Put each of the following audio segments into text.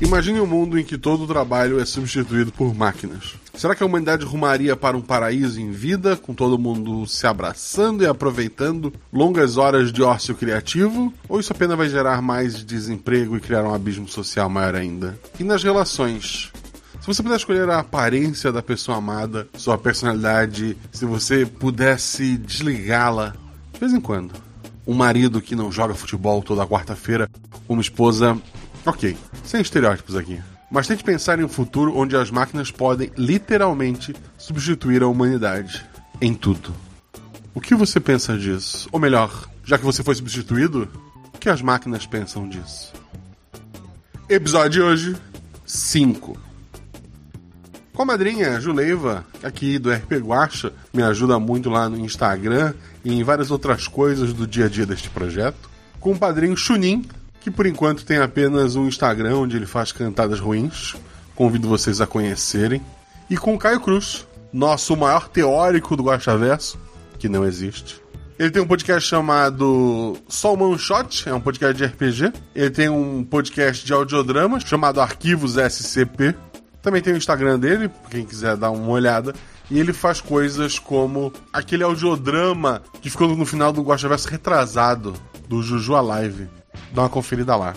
Imagine um mundo em que todo o trabalho é substituído por máquinas. Será que a humanidade rumaria para um paraíso em vida, com todo mundo se abraçando e aproveitando longas horas de ócio criativo? Ou isso apenas vai gerar mais desemprego e criar um abismo social maior ainda? E nas relações? Se você puder escolher a aparência da pessoa amada, sua personalidade, se você pudesse desligá-la de vez em quando. Um marido que não joga futebol toda quarta-feira, uma esposa. Ok, sem estereótipos aqui. Mas tente pensar em um futuro onde as máquinas podem literalmente substituir a humanidade em tudo. O que você pensa disso? Ou melhor, já que você foi substituído, o que as máquinas pensam disso? Episódio de hoje 5. Com a madrinha Juleiva, aqui do RP Guacha, me ajuda muito lá no Instagram e em várias outras coisas do dia a dia deste projeto. Com o padrinho Chunin, que por enquanto tem apenas um Instagram onde ele faz cantadas ruins. Convido vocês a conhecerem. E com o Caio Cruz, nosso maior teórico do Guaxaverso, que não existe. Ele tem um podcast chamado Só One Shot, é um podcast de RPG. Ele tem um podcast de audiodramas chamado Arquivos SCP. Também tem o Instagram dele, quem quiser dar uma olhada. E ele faz coisas como aquele audiodrama que ficou no final do Guaxaverso retrasado, do Juju Alive. Dá uma conferida lá.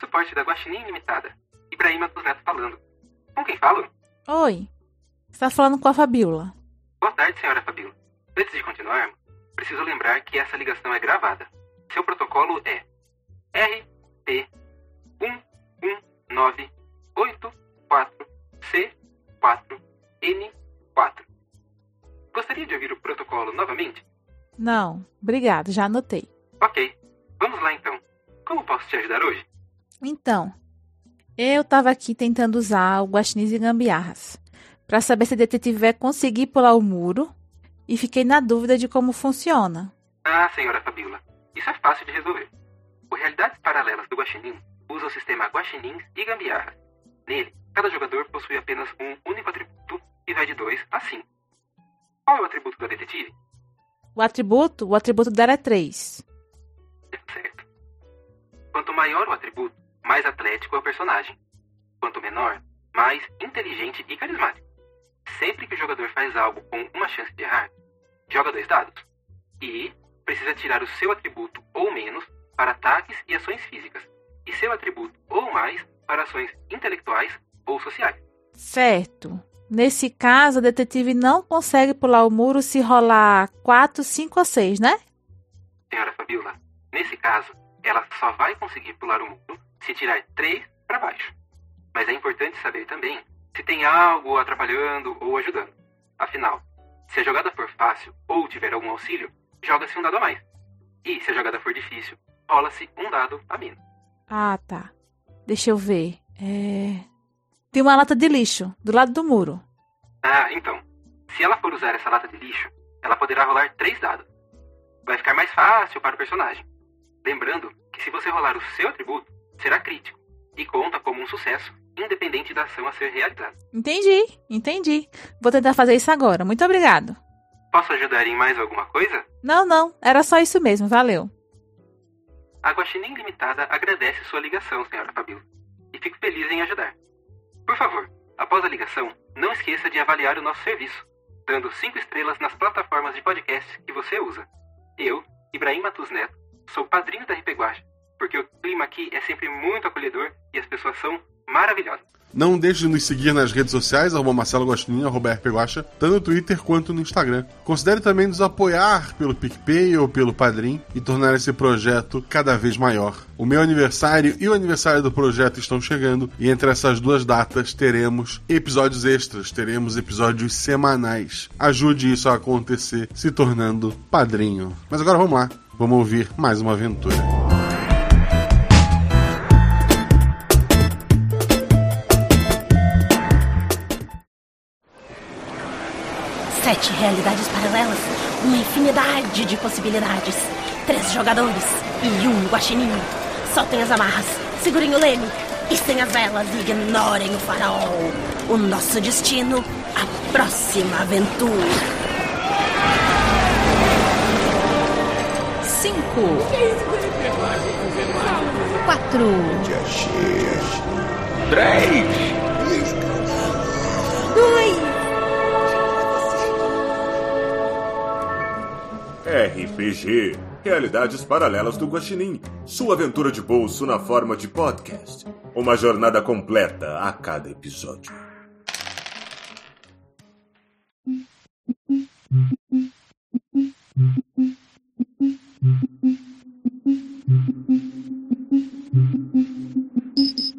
Suporte da Guaxinim Limitada. Ibrahim Matos Neto falando. Com quem falo? Oi. Você tá falando com a Fabiola. Boa tarde, senhora Fabíola. Antes de continuarmos, preciso lembrar que essa ligação é gravada. Seu protocolo é RP 11984C4N4. Gostaria de ouvir o protocolo novamente? Não, obrigado, já anotei. Ok. Vamos lá então. Como posso te ajudar hoje? Então, eu tava aqui tentando usar o Guaxinins e Gambiarras para saber se a detetive vai conseguir pular o muro e fiquei na dúvida de como funciona. Ah, senhora Fabíola, isso é fácil de resolver. O Realidades Paralelas do Guaxinim usa o sistema Guaxinins e Gambiarras. Nele, cada jogador possui apenas um único atributo e vai de 2 a 5. Qual é o atributo da detetive? O atributo, o atributo dela é 3. Certo. Quanto maior o atributo, mais atlético é o personagem. Quanto menor, mais inteligente e carismático. Sempre que o jogador faz algo com uma chance de errar, joga dois dados. E precisa tirar o seu atributo ou menos para ataques e ações físicas, e seu atributo ou mais para ações intelectuais ou sociais. Certo. Nesse caso, a detetive não consegue pular o muro se rolar 4, 5 ou 6, né? Senhora Fabiola, nesse caso, ela só vai conseguir pular o muro se tirar 3 para baixo. Mas é importante saber também se tem algo atrapalhando ou ajudando. Afinal, se a jogada for fácil ou tiver algum auxílio, joga-se um dado a mais. E se a jogada for difícil, rola-se um dado a menos. Ah, tá. Deixa eu ver. É... Tem uma lata de lixo do lado do muro. Ah, então. Se ela for usar essa lata de lixo, ela poderá rolar três dados. Vai ficar mais fácil para o personagem. Lembrando que se você rolar o seu atributo, será crítico e conta como um sucesso, independente da ação a ser realizada. Entendi, entendi. Vou tentar fazer isso agora. Muito obrigado. Posso ajudar em mais alguma coisa? Não, não. Era só isso mesmo. Valeu. A Guaxinim Limitada agradece sua ligação, senhora Fabíola, e fico feliz em ajudar. Por favor, após a ligação, não esqueça de avaliar o nosso serviço, dando cinco estrelas nas plataformas de podcast que você usa. Eu, Ibrahim Matus Neto, sou padrinho da RP Guaxa, porque o clima aqui é sempre muito acolhedor e as pessoas são maravilhosas. Não deixe de nos seguir nas redes sociais, arroba Marcelo Guaxinim, arroba RPGuacha, tanto no Twitter quanto no Instagram. Considere também nos apoiar pelo PicPay ou pelo Padrim e tornar esse projeto cada vez maior. O meu aniversário e o aniversário do projeto estão chegando e entre essas duas datas teremos episódios extras, teremos episódios semanais. Ajude isso a acontecer se tornando padrinho. Mas agora vamos lá, vamos ouvir mais uma aventura. Sete realidades paralelas, uma infinidade de possibilidades. Três jogadores e um guaxinim. Soltem as amarras, segurem o leme. Istem as velas e ignorem o farol. O nosso destino, a próxima aventura. Cinco. Quatro. RPG Realidades Paralelas do Guaxinim. Sua aventura de bolso na forma de podcast. Uma jornada completa a cada episódio.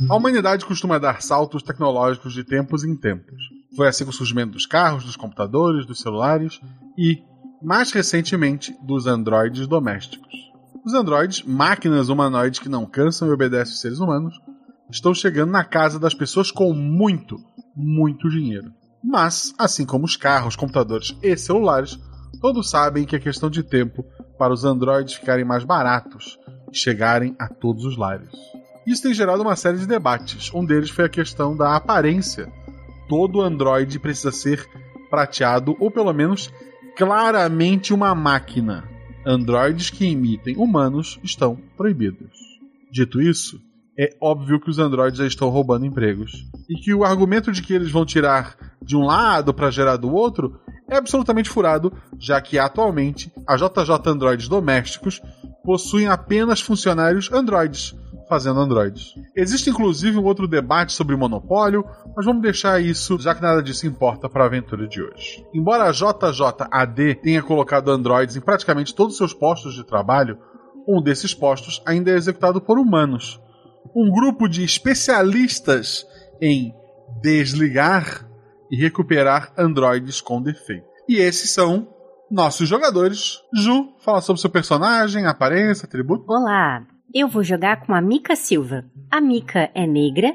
A humanidade costuma dar saltos tecnológicos de tempos em tempos. Foi assim com o surgimento dos carros, dos computadores, dos celulares e, mais recentemente, dos androides domésticos. Os androides, máquinas humanoides que não cansam e obedecem os seres humanos, estão chegando na casa das pessoas com muito, muito dinheiro. Mas, assim como os carros, computadores e celulares, todos sabem que é questão de tempo para os androides ficarem mais baratos e chegarem a todos os lares. Isso tem gerado uma série de debates. Um deles foi a questão da aparência. Todo androide precisa ser prateado ou pelo menos claramente uma máquina. Androides que imitem humanos estão proibidos. Dito isso, é óbvio que os androides já estão roubando empregos e que o argumento de que eles vão tirar de um lado para gerar do outro é absolutamente furado, já que atualmente a JJ Androids domésticos possuem apenas funcionários androides fazendo androides. Existe inclusive um outro debate sobre monopólio, mas vamos deixar isso, já que nada disso importa para a aventura de hoje. Embora a JJAD tenha colocado androides em praticamente todos os seus postos de trabalho, um desses postos ainda é executado por humanos. Um grupo de especialistas em desligar e recuperar androides com defeito. E esses são nossos jogadores. Ju, fala sobre seu personagem, aparência, atributo. Olá, eu vou jogar com a Mika Silva. A Mika é negra,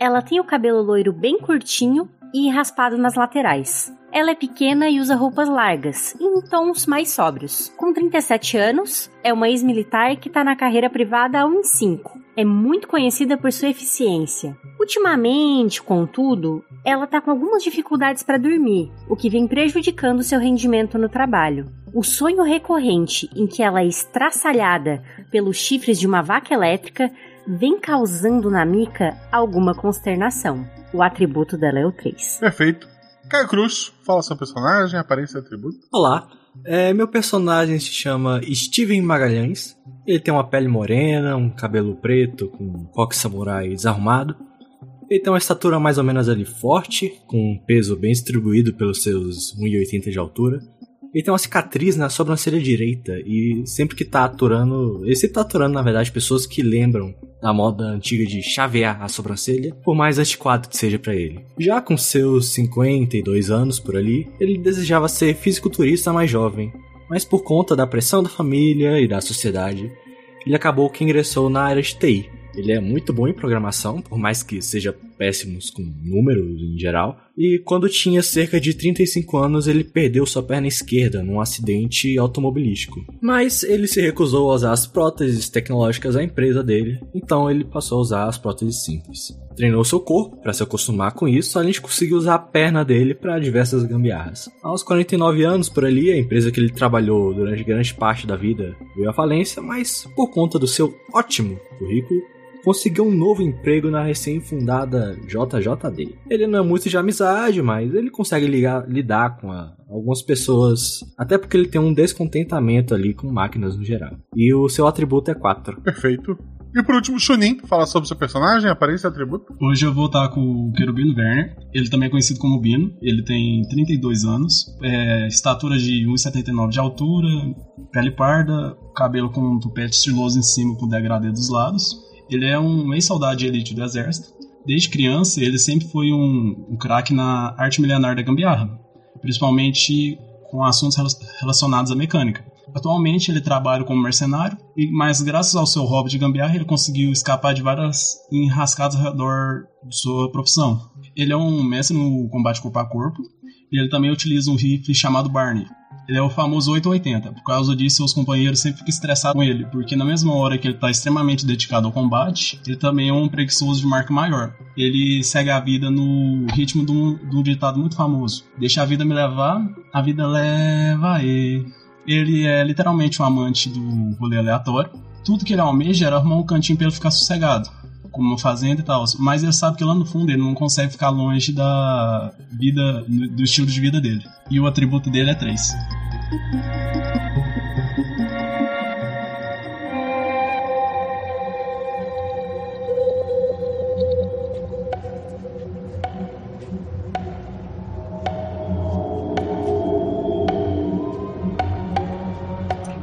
ela tem o cabelo loiro bem curtinho e raspado nas laterais. Ela é pequena e usa roupas largas, em tons mais sóbrios. Com 37 anos, é uma ex-militar que está na carreira privada há uns 5. É muito conhecida por sua eficiência. Ultimamente, contudo, ela está com algumas dificuldades para dormir, o que vem prejudicando seu rendimento no trabalho. O sonho recorrente em que ela é estraçalhada pelos chifres de uma vaca elétrica vem causando na Mika alguma consternação. O atributo dela é o 3. Perfeito. Caio Cruz, fala seu personagem, aparência e atributo. Olá, é, meu personagem se chama Steven Magalhães. Ele tem uma pele morena, um cabelo preto com um coque samurai desarrumado. Ele tem uma estatura mais ou menos ali forte, com um peso bem distribuído pelos seus 1,80 de altura. Ele tem uma cicatriz na sobrancelha direita e sempre que tá aturando, ele sempre tá aturando na verdade pessoas que lembram da moda antiga de chavear a sobrancelha, por mais antiquado que seja para ele. Já com seus 52 anos por ali, ele desejava ser fisiculturista mais jovem, mas por conta da pressão da família e da sociedade, ele acabou que ingressou na área de TI. Ele é muito bom em programação, por mais que seja péssimos com números em geral. E quando tinha cerca de 35 anos, ele perdeu sua perna esquerda num acidente automobilístico. Mas ele se recusou a usar as próteses tecnológicas da empresa dele, então ele passou a usar as próteses simples. Treinou seu corpo para se acostumar com isso, além de conseguir usar a perna dele para diversas gambiarras. Aos 49 anos por ali, a empresa que ele trabalhou durante grande parte da vida veio à falência, mas por conta do seu ótimo currículo, conseguiu um novo emprego na recém-fundada JJD. Ele não é muito de amizade, mas ele consegue ligar, lidar com a, algumas pessoas, até porque ele tem um descontentamento ali com máquinas no geral. E o seu atributo é 4. Perfeito. E por último, Chunin, fala sobre seu personagem, aparência e atributo. Hoje eu vou estar com o Querubino Werner. Ele também é conhecido como Bino. Ele tem 32 anos, é, estatura de 1,79 de altura, pele parda, cabelo com um tupete estiloso em cima com degradê dos lados. Ele é um ex-soldado de elite do exército. Desde criança, ele sempre foi um, um craque na arte milenar da gambiarra, principalmente com assuntos relacionados à mecânica. Atualmente ele trabalha como mercenário, mas graças ao seu hobby de gambiarra ele conseguiu escapar de várias enrascadas ao redor de sua profissão. Ele é um mestre no combate corpo a corpo e ele também utiliza um rifle chamado Barney. Ele é o famoso 880. Por causa disso, seus companheiros sempre ficam estressados com ele, porque na mesma hora que ele tá extremamente dedicado ao combate, ele também é um preguiçoso de marca maior. Ele segue a vida no ritmo de um, de um ditado muito famoso: Deixa a vida me levar, a vida leva e. Ele é literalmente um amante do rolê aleatório. Tudo que ele almeja era arrumar um cantinho pra ele ficar sossegado como uma fazenda e tal. Mas ele sabe que lá no fundo ele não consegue ficar longe da vida, do estilo de vida dele. E o atributo dele é 3.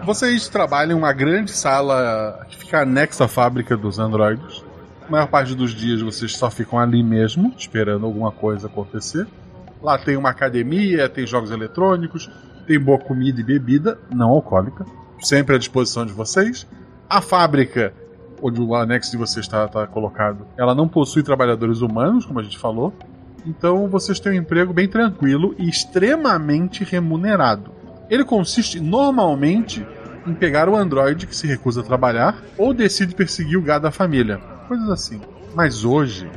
Vocês trabalham em uma grande sala que fica anexa à fábrica dos androides. Maior parte dos dias vocês só ficam ali mesmo, esperando alguma coisa acontecer. Lá tem uma academia, tem jogos eletrônicos, tem boa comida e bebida, não alcoólica, sempre à disposição de vocês. A fábrica, onde o anexo de vocês está tá colocado, ela não possui trabalhadores humanos, como a gente falou. Então vocês têm um emprego bem tranquilo e extremamente remunerado. Ele consiste normalmente em pegar o androide que se recusa a trabalhar ou decide perseguir o gado da família. Coisas assim. Mas hoje,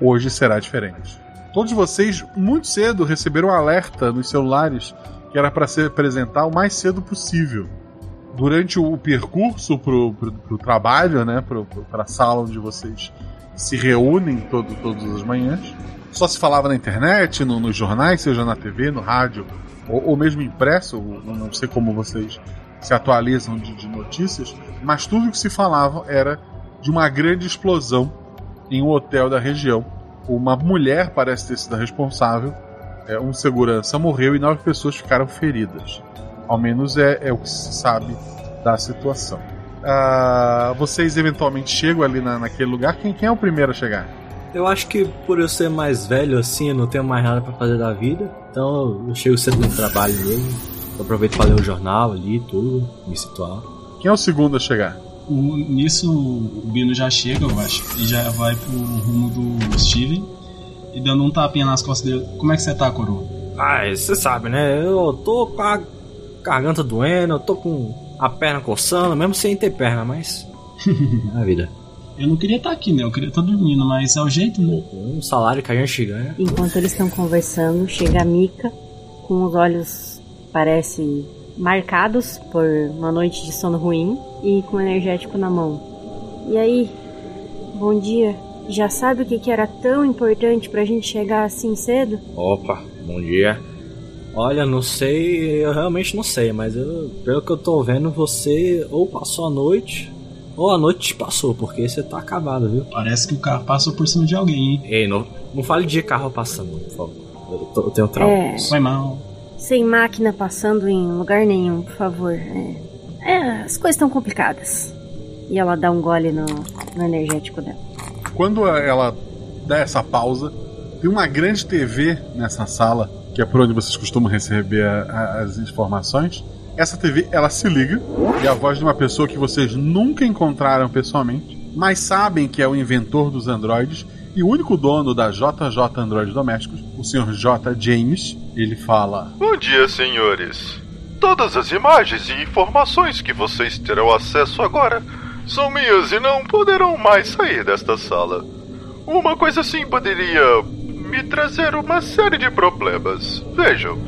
hoje será diferente. Todos vocês, muito cedo, receberam um alerta nos celulares que era para se apresentar o mais cedo possível. Durante o percurso pro, pro, pro trabalho, né, para a sala onde vocês se reúnem todo, todas as manhãs, só se falava na internet, no, nos jornais, seja na TV, no rádio, ou, ou mesmo impresso, não sei como vocês se atualizam de, de notícias, mas tudo que se falava era de uma grande explosão em um hotel da região. Uma mulher parece ter sido a responsável, é, um segurança morreu e nove pessoas ficaram feridas. Ao menos é, é o que se sabe da situação. Ah, vocês eventualmente chegam ali na, naquele lugar. Quem, quem é o primeiro a chegar? Eu acho que por eu ser mais velho assim, eu não tenho mais nada para fazer da vida. Então eu chego cedo no trabalho mesmo. Eu aproveito para ler o jornal ali, tudo, me situar. Quem é o segundo a chegar? O, nisso o Bino já chega, eu acho, e já vai pro rumo do Steven e dando um tapinha nas costas dele. Como é que você tá, coroa? Ah, você sabe, né? Eu tô com a garganta doendo, eu tô com a perna coçando, mesmo sem ter perna, mas. a vida. Eu não queria estar aqui, né? Eu queria estar dormindo, mas é o jeito, né? Um salário que a gente ganha. Enquanto eles estão conversando, chega a Mika com os olhos, parece, marcados por uma noite de sono ruim e com o energético na mão. E aí? Bom dia. Já sabe o que, que era tão importante pra gente chegar assim cedo? Opa, bom dia. Olha, não sei, eu realmente não sei, mas eu, pelo que eu tô vendo, você ou passou a noite ou a noite te passou, porque você tá acabado, viu? Parece que o carro passou por cima de alguém, hein? Ei, não, não fale de carro passando, por favor. Eu, tô, eu tenho trauma. É. Foi mal. Sem máquina passando em lugar nenhum, por favor. É, é as coisas estão complicadas. E ela dá um gole no, no energético dela. Quando ela dá essa pausa, tem uma grande TV nessa sala, que é por onde vocês costumam receber a- a- as informações. Essa TV, ela se liga, e a voz de uma pessoa que vocês nunca encontraram pessoalmente, mas sabem que é o inventor dos androides e o único dono da JJ Androides Domésticos, o Sr. J. James. Ele fala: Bom dia, senhores. Todas as imagens e informações que vocês terão acesso agora são minhas e não poderão mais sair desta sala. Uma coisa assim poderia me trazer uma série de problemas. Vejam.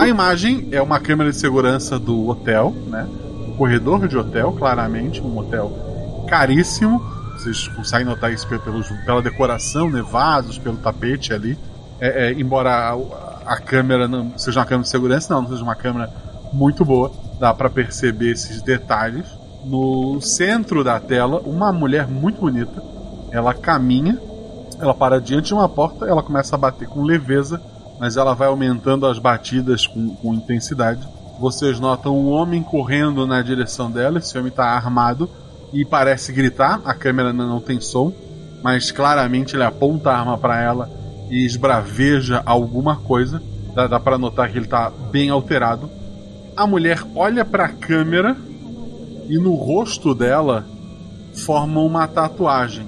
A imagem é uma câmera de segurança do hotel, né? Um corredor de hotel, claramente, um hotel caríssimo. Vocês conseguem notar isso pelo, pela decoração, né? Vasos, pelo tapete ali. É, é, embora a, a câmera não seja uma câmera de segurança, não, não seja uma câmera muito boa, dá para perceber esses detalhes. No centro da tela, uma mulher muito bonita. Ela caminha, ela para diante de uma porta, ela começa a bater com leveza mas ela vai aumentando as batidas com, com intensidade. Vocês notam um homem correndo na direção dela, esse homem está armado e parece gritar. A câmera não tem som, mas claramente ele aponta a arma para ela e esbraveja alguma coisa. Dá, dá para notar que ele está bem alterado. A mulher olha para a câmera e no rosto dela forma uma tatuagem,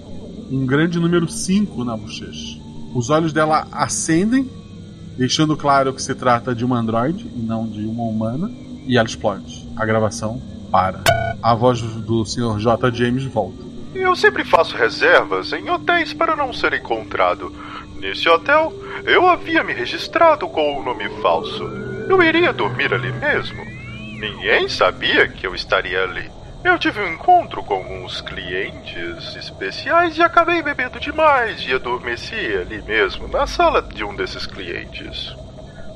um grande número 5 na bochecha. Os olhos dela acendem deixando claro que se trata de uma androide e não de uma humana, e ela explode. A gravação para. A voz do Sr. J. James volta. Eu sempre faço reservas em hotéis para não ser encontrado. Nesse hotel, eu havia me registrado com um nome falso. Eu iria dormir ali mesmo. Ninguém sabia que eu estaria ali. Eu tive um encontro com uns clientes especiais e acabei bebendo demais e adormeci ali mesmo, na sala de um desses clientes.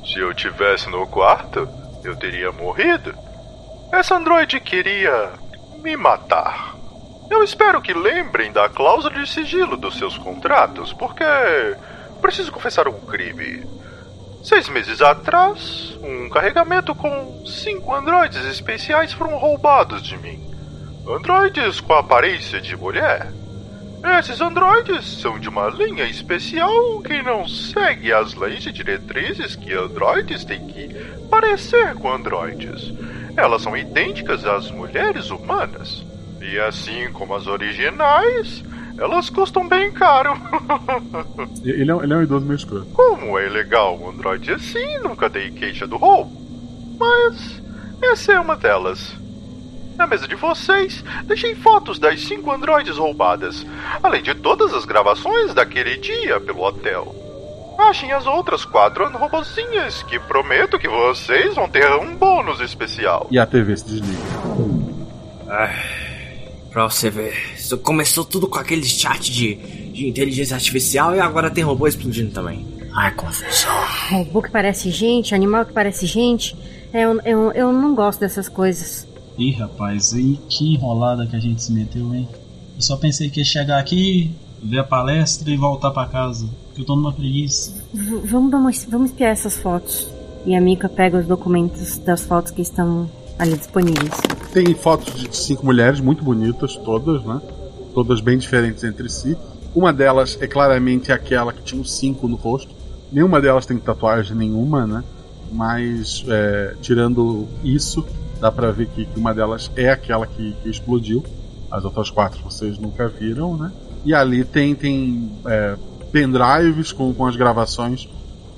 Se eu tivesse no quarto, eu teria morrido. Essa androide queria me matar. Eu espero que lembrem da cláusula de sigilo dos seus contratos, porque preciso confessar um crime. Seis meses atrás, um carregamento com cinco androides especiais foram roubados de mim. Androides com aparência de mulher. Esses androides são de uma linha especial que não segue as leis e diretrizes que androides têm que parecer com androides. Elas são idênticas às mulheres humanas. E assim como as originais, elas custam bem caro. ele, é, ele é um idoso meio escuro. Como é legal um androide assim, nunca dei queixa do roubo. Mas essa é uma delas. Na mesa de vocês, deixei fotos das cinco androides roubadas, além de todas as gravações daquele dia pelo hotel. Achem as outras quatro robozinhas, que prometo que vocês vão ter um bônus especial. E a TV se desliga. Ai, pra você ver, isso começou tudo com aquele chat de, de inteligência artificial e agora tem robô explodindo também. Ai, confusão. Robô que parece gente, animal que parece gente. Eu, eu, eu não gosto dessas coisas. Ih, rapaz, e que enrolada que a gente se meteu, hein? Eu só pensei que ia chegar aqui, ver a palestra e voltar para casa. Eu tô numa preguiça. V vamos, dar uma, vamos espiar essas fotos. E a Mika pega os documentos das fotos que estão ali disponíveis. Tem fotos de cinco mulheres muito bonitas, todas, né? Todas bem diferentes entre si. Uma delas é claramente aquela que tinha os cinco no rosto. Nenhuma delas tem tatuagem nenhuma, né? Mas, é, tirando isso, dá pra ver que, que uma delas é aquela que, que, explodiu. As outras quatro vocês nunca viram, né? E ali tem, tem é, pendrives com, com as gravações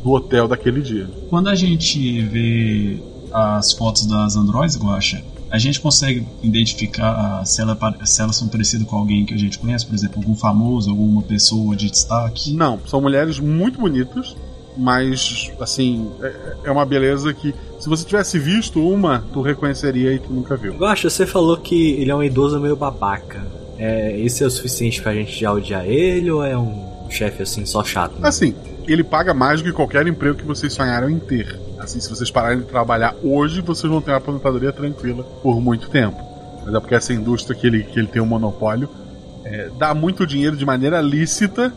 do hotel daquele dia. Quando a gente vê as fotos das androids, Guacha, a gente consegue identificar se, ela, se elas são parecidas com alguém que a gente conhece, por exemplo, algum famoso, alguma pessoa de destaque? Não, são mulheres muito bonitas, mas assim, é, é uma beleza que se você tivesse visto uma, tu reconheceria e tu nunca viu. Gosta, você falou que ele é um idoso meio babaca. É, isso é o suficiente pra gente já odiar ele ou é um chefe assim só chato? Né? Assim, ele paga mais do que qualquer emprego que vocês sonharam em ter. Assim, se vocês pararem de trabalhar hoje, vocês vão ter uma aposentadoria tranquila por muito tempo. Mas é porque essa indústria que ele, que ele tem um monopólio é, dá muito dinheiro de maneira lícita.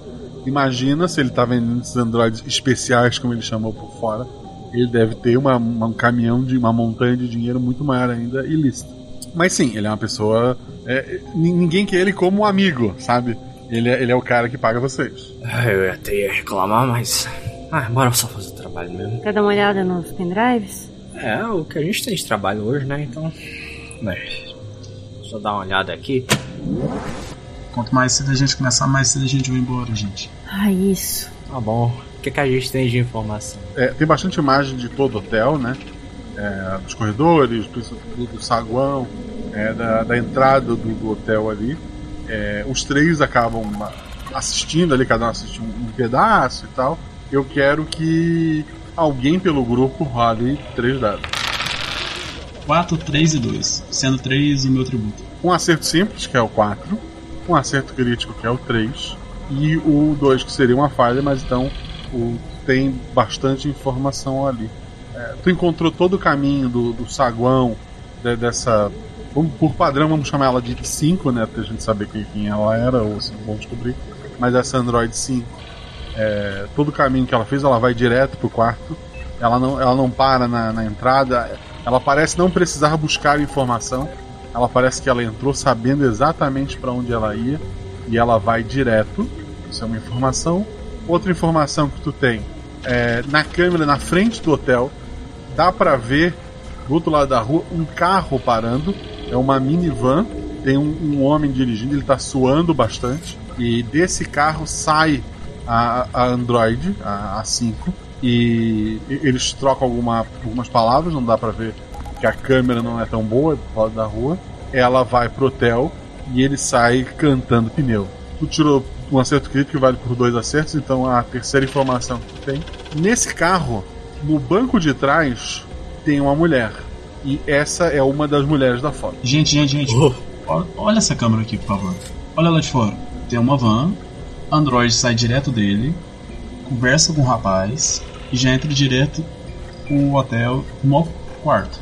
Imagina se ele tá vendendo esses androides especiais, como ele chamou por fora ele deve ter uma, uma, um caminhão de uma montanha de dinheiro muito maior ainda ilícito. Mas sim, ele é uma pessoa. É, ninguém quer ele como um amigo, sabe? Ele é, ele é o cara que paga vocês. Ah, eu ia até reclamar, mas. Ah, bora só fazer o trabalho mesmo. Quer dar uma olhada nos pendrives? É, o que a gente tem de trabalho hoje, né? Então. Né, só dar uma olhada aqui. Quanto mais cedo a gente começar, mais cedo a gente vai embora, gente. Ah, isso. Tá bom que, que a gente tem de informação? É, tem bastante imagem de todo o hotel, né? É, dos corredores, do, do saguão, é, da, da, entrada do, do hotel ali. É, os três acabam assistindo ali, cada um assiste um, um, pedaço e tal. Eu quero que alguém pelo grupo role três dados. 4, 3 e 2, sendo 3 o meu tributo. Um acerto simples, que é o 4, um acerto crítico, que é o 3, e o 2, que seria uma falha, mas então o, tem bastante informação ali. É, tu encontrou todo o caminho do, do saguão, de, dessa. Por padrão, vamos chamar ela de 5, né? Pra gente saber quem, ela era, ou se vão descobrir. Mas essa Android 5, é, todo o caminho que ela fez, ela vai direto pro quarto. Ela não, ela não para na, na entrada. Ela parece não precisar buscar informação. Ela parece que ela entrou sabendo exatamente para onde ela ia. E ela vai direto. Isso é uma informação Outra informação que tu tem é, na câmera na frente do hotel dá para ver do outro lado da rua um carro parando. É uma minivan. Tem um, um homem dirigindo, ele tá suando bastante. E desse carro sai a, a Android, a, a 5, e eles trocam alguma, algumas palavras, não dá pra ver que a câmera não é tão boa do lado da rua. Ela vai pro hotel e ele sai cantando pneu. Tu tirou um acerto crítico que vale por dois acertos, então a terceira informação que tu tem. Nesse carro, no banco de trás, tem uma mulher. E essa é uma das mulheres da foto. Gente, gente, gente. Oh. Olha, essa câmera aqui, por favor. Olha lá de fora. Tem uma van, Android sai direto dele, conversa com o rapaz e já entra direto pro hotel, no quarto.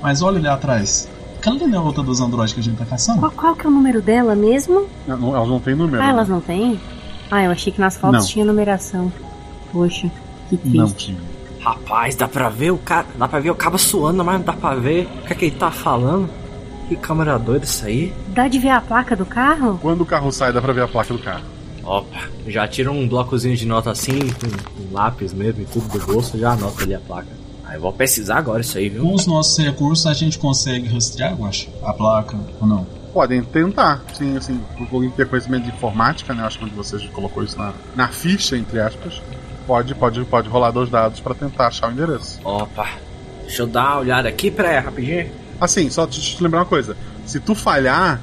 Mas olha ali atrás. Aquela ali não é outra dos androides que a gente tá caçando? Qual, qual que é o número dela mesmo? Não, não- elas não têm número. Ah, elas não têm? Ah, eu achei que nas fotos Não. tinha numeração. Poxa, que triste. Não tinha. Rapaz, dá pra ver o cara. Dá pra ver o cabo suando, mas não dá pra ver o que é que ele tá falando. Que câmera doida isso aí. Dá de ver a placa do carro? Quando o carro sai, dá pra ver a placa do carro. Opa, já tira um blocozinho de nota assim, com, com lápis mesmo e tudo do bolso, já anota ali a placa. Aí eu vou pesquisar agora isso aí, viu? Com os nossos recursos a gente consegue rastrear, eu acho, a placa ou não? Podem tentar, sim, assim, por alguém ter conhecimento de informática, né? Acho que um de vocês colocou isso na, na ficha, entre aspas. Pode, pode, pode rolar dois dados pra tentar achar o endereço. Opa, deixa eu dar uma olhada aqui, aí, rapidinho. Assim, só te, te lembrar uma coisa: se tu falhar,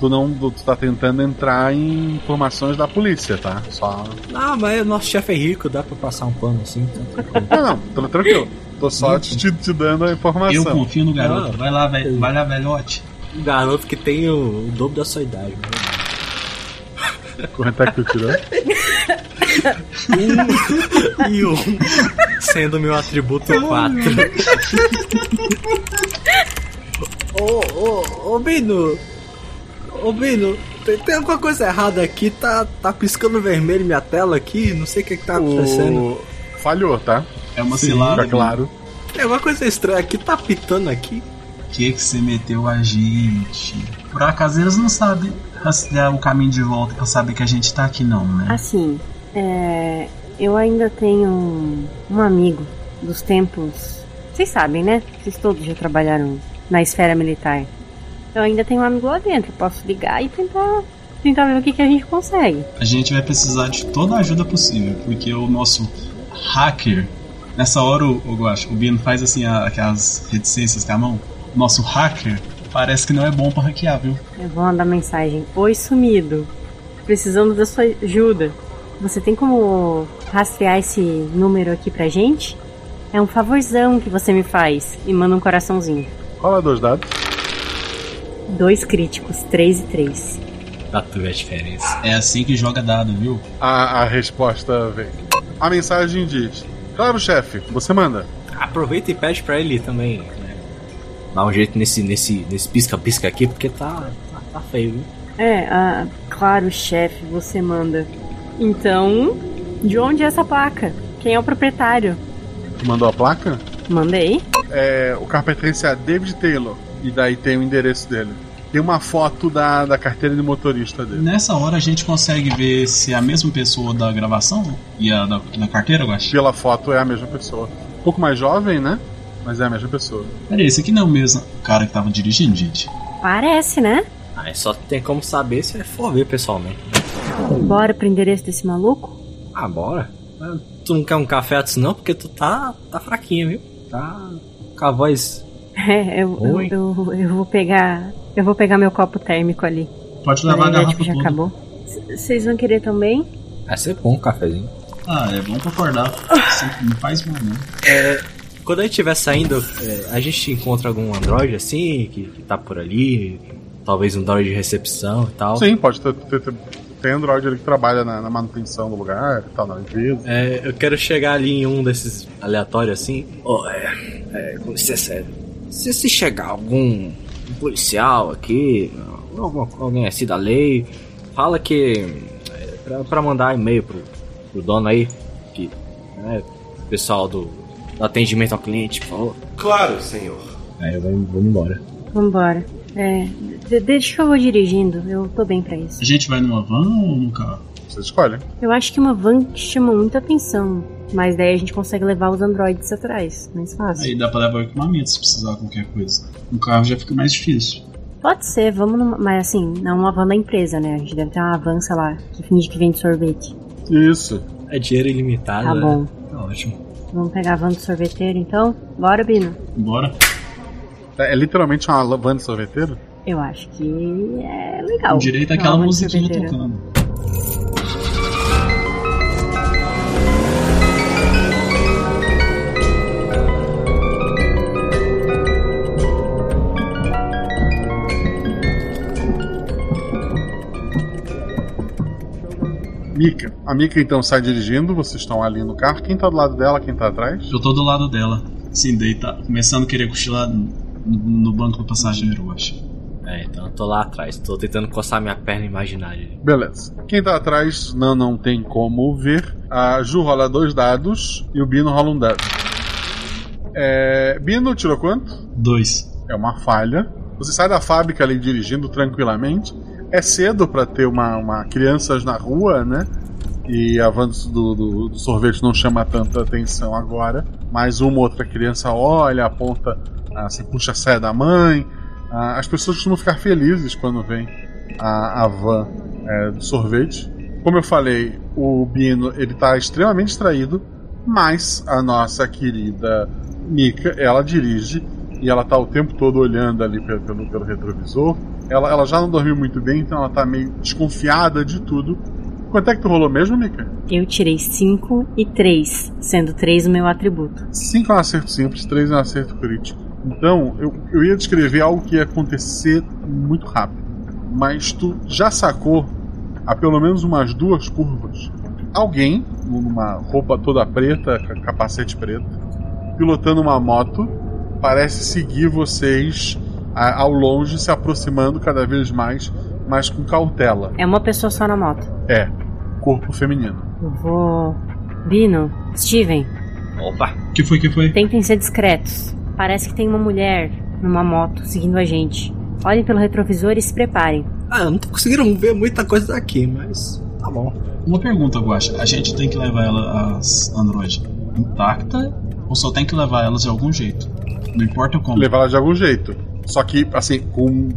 tu não tu tá tentando entrar em informações da polícia, tá? Só. Ah, mas o nosso chefe é rico, dá pra passar um pano assim. Então... Não, não, tô tranquilo. Tô só te, te, te dando a informação. Eu confio no garoto. Não. Vai lá, velho. Vai lá, velhote. Um garoto que tem o, o dobro da sua idade. né? Quanto é que tu tirou? e um sendo meu atributo 4. Ô, ô, ô, Bino! Ô, Bino, tem, tem alguma coisa errada aqui? Tá, tá piscando vermelho minha tela aqui? Não sei o que, que tá acontecendo. O... Falhou, tá? É uma Sim, cilada. Fica claro. Tem alguma coisa estranha aqui, tá pitando aqui. que que você meteu a gente? Por acaso eles não sabem rastrear o caminho de volta pra saber que a gente tá aqui não, né? Assim, é, eu ainda tenho um, um amigo dos tempos. Vocês sabem, né? Vocês todos já trabalharam na esfera militar. Eu ainda tenho um amigo lá dentro. Posso ligar e tentar, tentar ver o que, que a gente consegue. A gente vai precisar de toda a ajuda possível, porque o nosso hacker, nessa hora o, o, Guacho, o Bino faz assim a- aquelas reticências com a mão. O nosso hacker parece que não é bom pra hackear, viu? Eu vou mandar mensagem. Oi, sumido. Precisamos da sua ajuda. Você tem como rastrear esse número aqui pra gente? É um favorzão que você me faz. E manda um coraçãozinho. Rola dois dados. Dois críticos, três e três. Pra tu ver a diferença. É assim que joga dado, viu? A, a resposta vem. A mensagem diz: Claro, chefe, você manda. Aproveita e pede pra ele também. né? Dá um jeito nesse nesse nesse pisca-pisca aqui, porque tá, tá, tá feio, viu? É, ah, claro, chefe, você manda. Então, de onde é essa placa? Quem é o proprietário? Tu mandou a placa? Mandei. É, o carro pertence a David Taylor. E daí tem o endereço dele. Tem uma foto da, da carteira de motorista dele. Nessa hora a gente consegue ver se é a mesma pessoa da gravação e a da, da carteira, eu acho. Pela foto é a mesma pessoa. Um pouco mais jovem, né? Mas é a mesma pessoa. Peraí, esse aqui não é o mesmo cara que tava dirigindo, gente. Parece, né? Aí só tem como saber se for ver pessoalmente. Bora pro endereço desse maluco? Ah, bora. Ah, Tu não quer um café antes não? Porque tu tá, tá fraquinho, viu? Tá com a voz... É, eu, eu, Oi. eu, eu vou pegar. Eu vou pegar meu copo térmico ali. Pode levar a garrafa já acabou. Vocês vão querer também? Vai ser bom um cafezinho. Ah, é bom pra acordar. Não faz mal, não. É, quando a gente estiver saindo, é, a gente encontra algum androide assim, que, que tá por ali, talvez um androide de recepção e tal. Sim, pode ter. ter, ter tem Android ali que trabalha na, na manutenção do lugar e tal, na empresa. É, eu quero chegar ali em um desses aleatórios assim. Ó, é, é, com licença, é, se, se chegar algum policial aqui, alguma, alguém assim da lei, fala que é, pra, pra mandar e-mail pro, pro dono aí, que né, o pessoal do, do atendimento ao cliente, por favor. Claro, senhor. Aí vamos, vamos embora. Vambora. É, de- deixa que eu vou dirigindo. Eu tô bem pra isso. A gente vai numa van ou num carro? Vocês escolhem. Eu acho que uma van chama muita atenção. Mas daí a gente consegue levar os androides atrás. Mais fácil. Aí dá pra levar o equipamento se precisar qualquer coisa. Um carro já fica mais difícil. Pode ser, vamos numa. Mas assim, não uma van da empresa, né? A gente deve ter uma van, sei lá, que finge que vende sorvete. Isso. É dinheiro ilimitado. Tá né? bom. Tá ótimo. Vamos pegar a van do sorveteiro então? Bora, Bino? Bora. É, é literalmente uma van de sorveteiro? Eu acho que é legal. Direito de musiquinha tocando. Mika. A Mika então sai dirigindo, vocês estão ali no carro. Quem tá do lado dela, quem tá atrás? Eu tô do lado dela. Sim, deita, começando a querer cochilar no, banco do passageiro, eu acho. É, então eu tô lá atrás, tô tentando coçar minha perna imaginária. Beleza. Quem tá atrás não, não tem como ver. A Ju rola dois dados e o Bino rola um dado. É, Bino tirou quanto? Dois. É uma falha. Você sai da fábrica ali dirigindo tranquilamente. É cedo pra ter uma, uma crianças na rua, né? E a van do, do, do sorvete não chama tanta atenção agora. Mas uma outra criança olha, aponta, ah, se puxa a saia da mãe. Ah, as pessoas costumam ficar felizes quando vem a, a van é, do sorvete. Como eu falei, o Bino ele tá extremamente distraído, mas a nossa querida Mika, ela dirige e ela tá o tempo todo olhando ali pelo, pelo, pelo retrovisor. Ela, ela já não dormiu muito bem, então ela tá meio desconfiada de tudo. Quanto é que tu rolou mesmo, Mika? Eu tirei 5 e 3, sendo 3 o meu atributo. 5 é um acerto simples, 3 é um acerto crítico. Então, eu, eu ia descrever algo que ia acontecer muito rápido. Mas tu já sacou há pelo menos umas duas curvas alguém, numa roupa toda preta, ca- capacete preto, pilotando uma moto, parece seguir vocês a- ao longe, se aproximando cada vez mais, mas com cautela. É uma pessoa só na moto. É, corpo feminino. Eu vou. Bino, Steven, Opa! Que foi, que foi? tentem ser discretos. Parece que tem uma mulher numa moto seguindo a gente. Olhem pelo retrovisor e se preparem. Ah, eu não tô conseguindo ver muita coisa daqui, mas tá bom. Uma pergunta, Guacha. A gente tem que levar ela, as Android, intacta ou só tem que levar elas de algum jeito? Não importa como. Levar ela de algum jeito. Só que, assim, com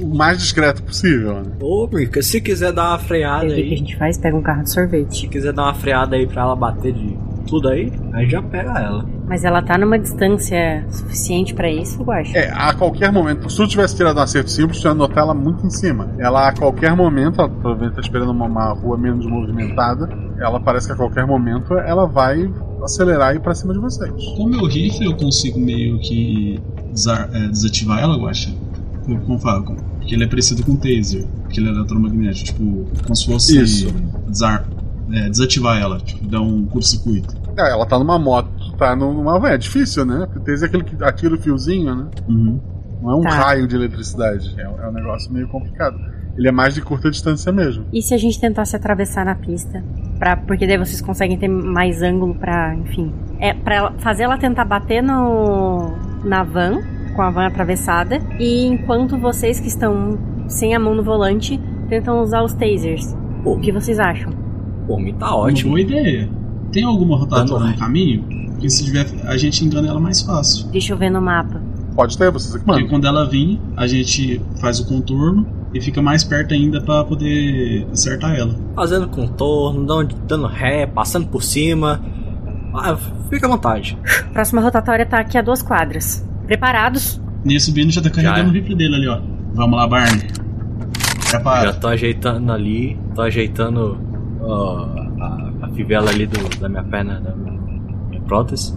o mais discreto possível, né? Ô, Mika, se quiser dar uma freada O que a aí, gente faz? Pega um carro de sorvete. se quiser dar uma freada aí pra ela bater de tudo aí, aí já pega ela. Mas ela tá numa distância suficiente pra isso, eu acho. É, a qualquer momento, se tu tivesse tirado um acerto simples, tu ia notar ela muito em cima. Ela, a qualquer momento, ela provavelmente tá esperando uma, uma rua menos movimentada, ela parece que a qualquer momento ela vai acelerar e ir pra cima de vocês. Com o meu rifle eu consigo meio que é, desativar ela, Guacha? Como, como fala? Com- Porque ele é parecido com o taser, porque ele é eletromagnético, tipo, como se fosse Isso. desar- é, desativar ela, tipo, dar um curto-circuito. É, ela tá numa moto, tá numa van. É difícil, né? Porque tem aquele que atira o fiozinho, né? Uhum. Não é um Tá. raio de eletricidade. É, é um negócio meio complicado. Ele é mais de curta distância mesmo. E se a gente tentasse atravessar na pista? Pra, porque daí vocês conseguem ter mais ângulo pra, enfim. É pra fazer ela tentar bater no na van, com a van atravessada, e enquanto vocês que estão sem a mão no volante tentam usar os tasers. O que vocês acham? Por mim tá Uma ótimo. boa ideia. Tem alguma rotatória Dando no caminho? Porque se tiver, a gente engana ela mais fácil. Deixa eu ver no mapa. Pode ter, vocês aqui, Porque quando ela vir, a gente faz o contorno e fica mais perto ainda pra poder acertar ela. Fazendo contorno, dando, dando ré, passando por cima. Ah, fica à vontade. Próxima rotatória tá aqui a duas quadras. Preparados? Nesse o Bino já tá carregando Já. o rifle dele ali, ó. Vamos lá, Barney. Já Prepara. tô ajeitando ali, tô ajeitando fivela ali do- da minha perna, da minha, minha prótese.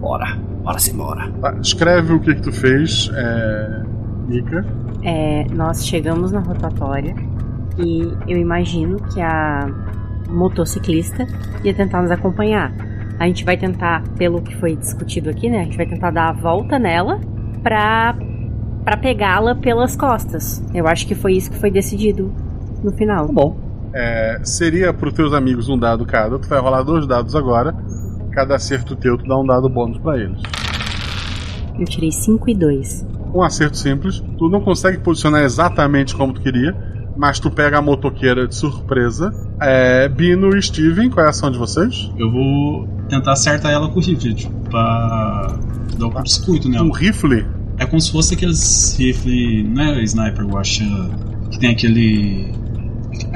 Bora, bora sim, bora. Tá, escreve o que que tu fez, é... Mika. É, nós chegamos na rotatória e eu imagino que a motociclista ia tentar nos acompanhar. A gente vai tentar, pelo que foi discutido aqui, né? A gente vai tentar dar a volta nela pra, pra pegá-la pelas costas. Eu acho que foi isso que foi decidido no final. Tá bom. É, seria pros teus amigos um dado cada. Tu vai rolar dois dados agora. Cada acerto teu, tu dá um dado bônus pra eles. Eu tirei 5 e 2. Um acerto simples. Tu não consegue posicionar exatamente como tu queria, mas tu pega a motoqueira de surpresa. É, Bino e Steven, qual é a ação de vocês? Eu vou tentar acertar ela com o rifle, tipo, pra dar o curto-circuito Um nela. rifle? É como se fosse aqueles rifle, não é sniper, eu acho, que tem aquele.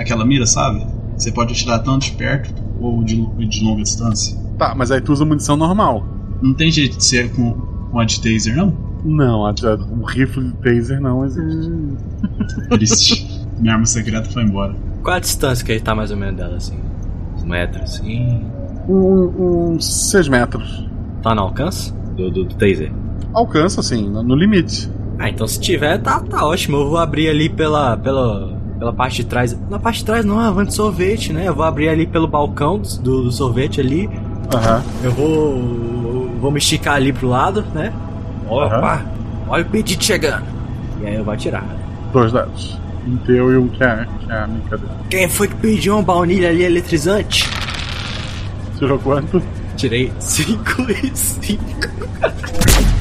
Aquela mira, sabe? Você pode atirar tanto de perto ou de, de longa distância? Tá, mas aí tu usa munição normal. Não tem jeito de ser com, com a de taser, não? Não, a, a, um rifle de taser não existe. Triste. Minha arma secreta foi embora. Qual a distância que ele tá mais ou menos dela, assim? Uns metros, assim? Um, uns 6 metros. Tá no alcance do, do, do taser? Alcança, assim, no, no limite. Ah, então se tiver, tá, tá ótimo. Eu vou abrir ali pela, pela, pela parte de trás. Na parte de trás não, a van de sorvete, né? Eu vou abrir ali pelo balcão do, do sorvete ali. Aham. Eu vou. Vou me esticar ali pro lado, né? Opa! Olha o pedido chegando. E aí eu vou atirar. Dois dados. Um teu e um que é, que é a minha cadeira. Quem foi que pediu uma baunilha ali eletrizante? Tirou quanto? Tirei 5 e 5.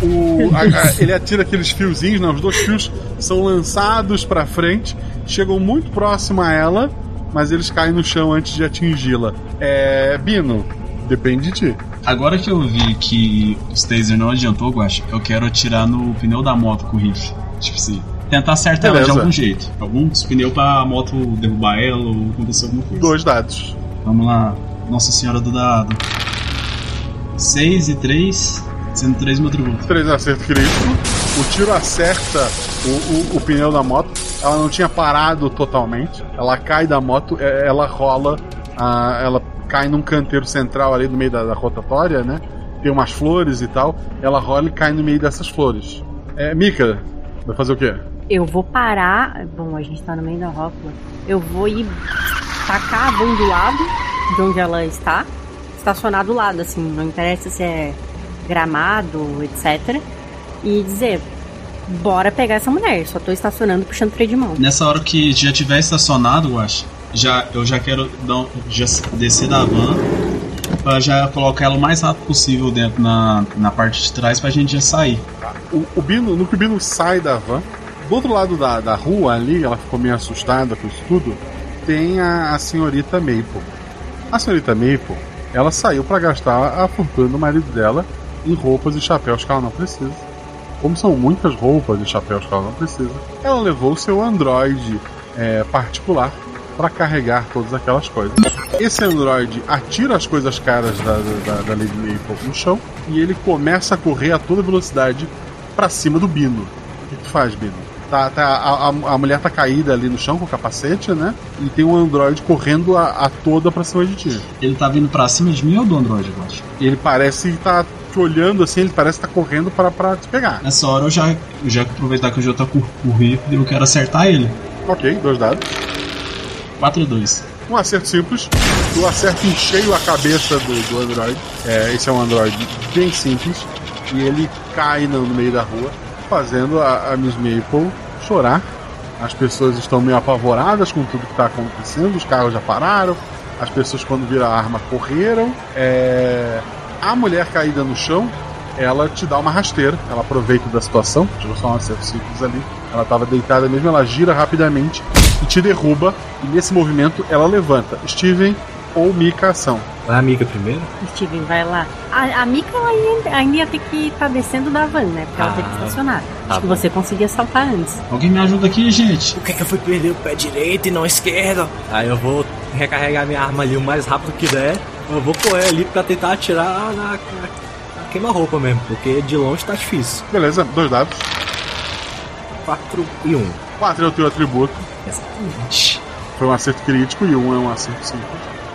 O, a- a- ele atira aqueles fiozinhos, não, os dois fios são lançados pra frente, chegam muito próximo a ela, mas eles caem no chão antes de atingi-la. É. Bino, depende de ti. Agora que eu vi que os taser não adiantou, Guacha, eu quero atirar no pneu da moto com o rifle. Tipo assim, tentar acertar ela de Beleza. algum jeito. Alguns pneus pra moto derrubar ela ou acontecer alguma coisa. Dois dados. Vamos lá. Nossa Senhora do Dado. 6 e 3, sendo 3 meu tributo. Três acertos crítico. O tiro acerta o, o- o pneu da moto. Ela não tinha parado totalmente. Ela cai da moto, é- ela rola, ah, ela cai num canteiro central ali no meio da, da rotatória, né? Tem umas flores e tal. Ela rola e cai no meio dessas flores. É, Mika, vai fazer o quê? Eu vou parar. Bom, a gente tá no meio da rótula. Eu vou ir tacar a van do lado de onde ela está. Estacionar do lado, assim. Não interessa se é gramado, etc. E dizer: bora pegar essa mulher. Só tô estacionando puxando freio de mão. Nessa hora que já tiver estacionado, Guacha, já, eu já quero dar já descer da van pra já colocar ela o mais rápido possível dentro na, na parte de trás pra gente já sair. O, o Bino, no que o Bino sai da van, do outro lado da, da rua ali, ela ficou meio assustada com isso tudo, tem a, a senhorita Maple. A senhorita Maple, ela saiu pra gastar a fortuna do marido dela em roupas e chapéus que ela não precisa. Como são muitas roupas e chapéus que ela não precisa, ela levou o seu Android é, particular para carregar todas aquelas coisas. Esse Android atira as coisas caras da, da, da Lady Maple no chão e ele começa a correr a toda velocidade para cima do Bino. O que tu faz, Bino? Tá, tá, a, a- mulher tá caída ali no chão com o capacete, né? E tem um Android correndo a, a toda pra cima de ti. Ele tá vindo pra cima de mim ou do Android, Guacha? E ele parece que tá te olhando assim, ele parece que tá correndo pra, pra te pegar. Nessa hora eu já, eu já que aproveitar que eu já tô com o rifle, eu quero acertar ele. Ok, dois dados. 4 e 2. Um acerto simples. Tu acerta em cheio a cabeça do, do Android. É, esse é um Android bem simples. E ele cai no, no meio da rua, fazendo a, a Miss Maple chorar. As pessoas estão meio apavoradas com tudo que está acontecendo. Os carros já pararam. As pessoas, quando viram a arma, correram. É, A mulher caída no chão, ela te dá uma rasteira. Ela aproveita da situação. Tirou só um acerto simples ali. Ela estava deitada mesmo. Ela gira rapidamente e te derruba. E nesse movimento ela levanta. Steven ou Mika ação. Vai a amiga primeiro? Steven, vai lá. A, a Mika ela ainda, ainda ia ter que estar descendo da van, né? Porque ela Ah, teve que estacionar. tá Acho que bom. você conseguia saltar antes. Alguém me ajuda aqui, gente. Por que, que eu fui perder o pé direito e não esquerdo? Aí eu vou recarregar minha arma ali o mais rápido que der. Eu vou correr ali pra tentar atirar na, na, na queima-roupa mesmo, porque de longe tá difícil. Beleza, dois dados. 4 e 1. 4 é o teu atributo. Exatamente. Foi um acerto crítico e um é um acerto simples.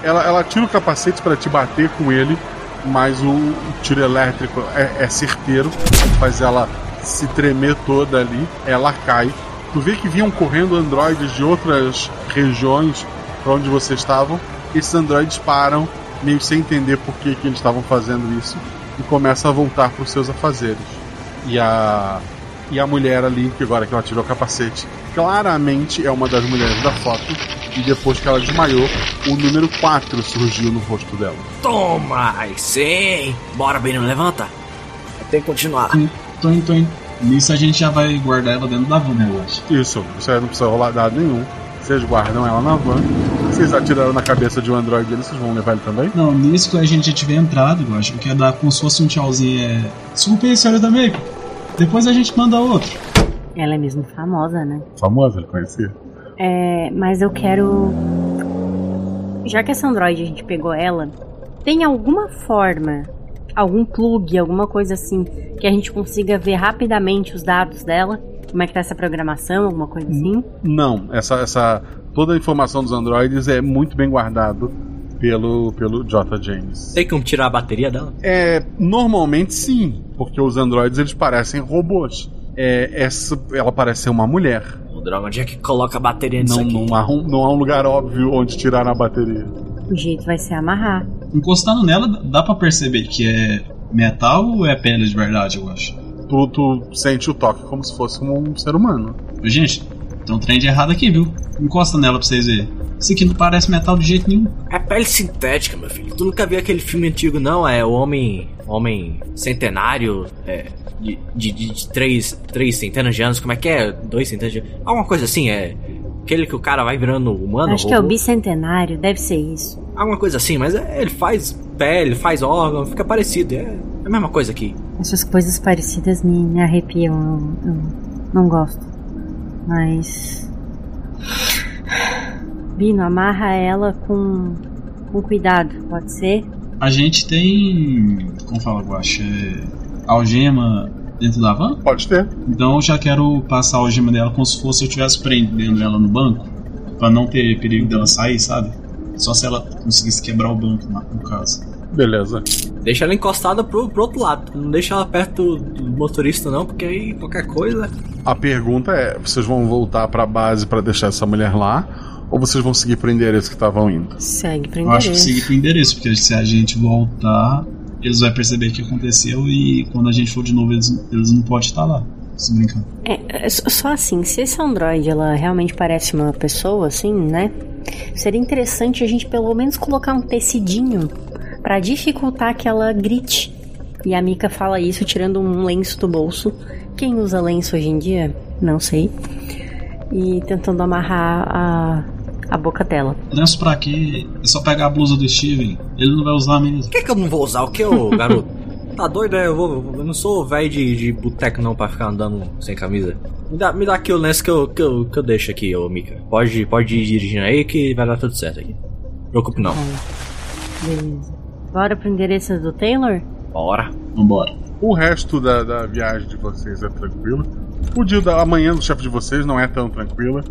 Ela, ela tira o capacete para te bater com ele, mas o, o tiro elétrico é, é certeiro, faz ela se tremer toda ali. Ela cai. Tu vê que vinham correndo androides de outras regiões para onde vocês estavam. Esses androides param, meio sem entender por que, que eles estavam fazendo isso, e começam a voltar para os seus afazeres. E a e a mulher ali, que agora que ela tirou o capacete, claramente é uma das mulheres da foto. E depois que ela desmaiou, o número 4 surgiu no rosto dela. Toma! Aí sim! Bora, Bino, levanta! Tem que continuar. Tô indo, tô indo. Nisso a gente já vai guardar ela dentro da van, né, eu acho. Isso, você não precisa rolar dado nenhum. Vocês guardam ela na van. Vocês atiraram na cabeça de um androide dele, vocês vão levar ele também? Não, nisso que a gente já tiver entrado, eu acho que é dar como se fosse um tchauzinho. É... Desculpa aí, senhora da Meiko. Depois a gente manda outro. Ela é mesmo famosa, né? Famosa, ele conhecia. É, mas eu quero. Já que essa Android a gente pegou ela, tem alguma forma, algum plug, alguma coisa assim, que a gente consiga ver rapidamente os dados dela? Como é que tá essa programação, alguma coisa assim? Não, essa, essa toda a informação dos androides é muito bem guardado pelo pelo J. James. Tem como tirar a bateria dela? É, normalmente sim, porque os androides eles parecem robôs. É, essa, ela parece ser uma mulher. Droga, onde é que coloca a bateria nisso Não, aqui? não, há um, não há um lugar óbvio onde tirar a bateria. O jeito vai ser amarrar. Encostando nela, dá pra perceber que é metal ou é pele de verdade, eu acho. Tu, tu sente o toque como se fosse um ser humano. Gente, tem um trem de errado aqui, viu? Encosta nela pra vocês verem. Isso aqui não parece metal de jeito nenhum. É pele sintética, meu filho. Tu nunca viu aquele filme antigo, não? É o Homem. Homem Centenário. É. De, de, de, três, três centenas de anos. Como é que é? Dois centenas de anos. Alguma coisa assim, é. Aquele que o cara vai virando humano. Acho que é o robô. bicentenário, deve ser isso. Alguma coisa assim, mas é- ele faz pele, faz órgão, fica parecido. É, é a mesma coisa aqui. Essas coisas parecidas me, me arrepiam, eu, eu não gosto. Mas. Bino, amarra ela com, com cuidado, pode ser? A gente tem. Como fala, Guacha? É, algema dentro da van? Pode ter. Então eu já quero passar a algema dela como se fosse eu estivesse prendendo ela no banco. Pra não ter perigo dela sair, sabe? Só se ela conseguisse quebrar o banco, na- no caso. Beleza. Deixa ela encostada pro, pro outro lado. Não deixa ela perto do motorista, não, porque aí qualquer coisa. A pergunta é: vocês vão voltar pra base pra deixar essa mulher lá? Ou vocês vão seguir pro endereço que estavam indo? Segue pro Eu acho que seguir pro endereço, porque se a gente voltar, eles vão perceber o que aconteceu e quando a gente for de novo, eles, eles não podem estar lá. Se brincando. É, é só assim, se esse Android ela realmente parece uma pessoa, assim, né? Seria interessante a gente pelo menos colocar um tecidinho pra dificultar que ela grite. E a Mika fala isso tirando um lenço do bolso. Quem usa lenço hoje em dia? Não sei. E tentando amarrar a, a boca dela. Lenço pra quê? É só pegar a blusa do Steven. Ele não vai usar mesmo. Por que, que eu não vou usar o que, ô garoto? Tá doido, é? Eu, vou, eu não sou velho de, de boteco não pra ficar andando sem camisa. Me dá, me dá aqui o lenço que eu, que, eu, que eu deixo aqui, ô Mika. Pode, pode ir dirigindo aí que vai dar tudo certo aqui. Não preocupe não. Beleza. Bora pro endereço do Taylor? Bora. Vambora. O resto da, da viagem de vocês é tranquilo. O dia da manhã do chefe de vocês não é tão tranquila.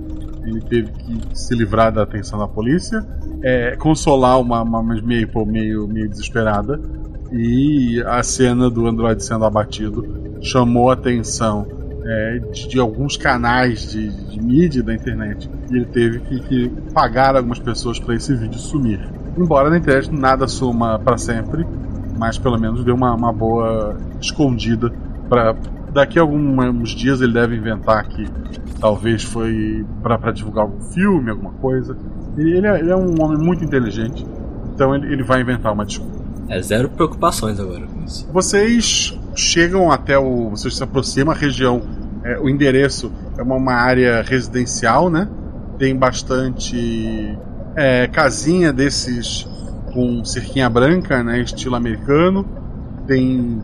Ele teve que se livrar da atenção da polícia, é, consolar uma, uma meio, meio, meio desesperada. E a cena do Android sendo abatido chamou a atenção é, de, de alguns canais de, de mídia da internet. E ele teve que, que pagar algumas pessoas para esse vídeo sumir. Embora na internet nada suma para sempre, mas pelo menos deu uma, uma boa escondida para daqui a alguns dias ele deve inventar que talvez foi para divulgar algum filme, alguma coisa. Ele, ele, é, ele é um homem muito inteligente, então ele, ele vai inventar uma desculpa. É zero preocupações agora com isso. Vocês chegam até o. Vocês se aproximam, a região. é, o endereço é uma, uma área residencial, né? Tem bastante é, casinha desses com cerquinha branca, né? Estilo americano. Tem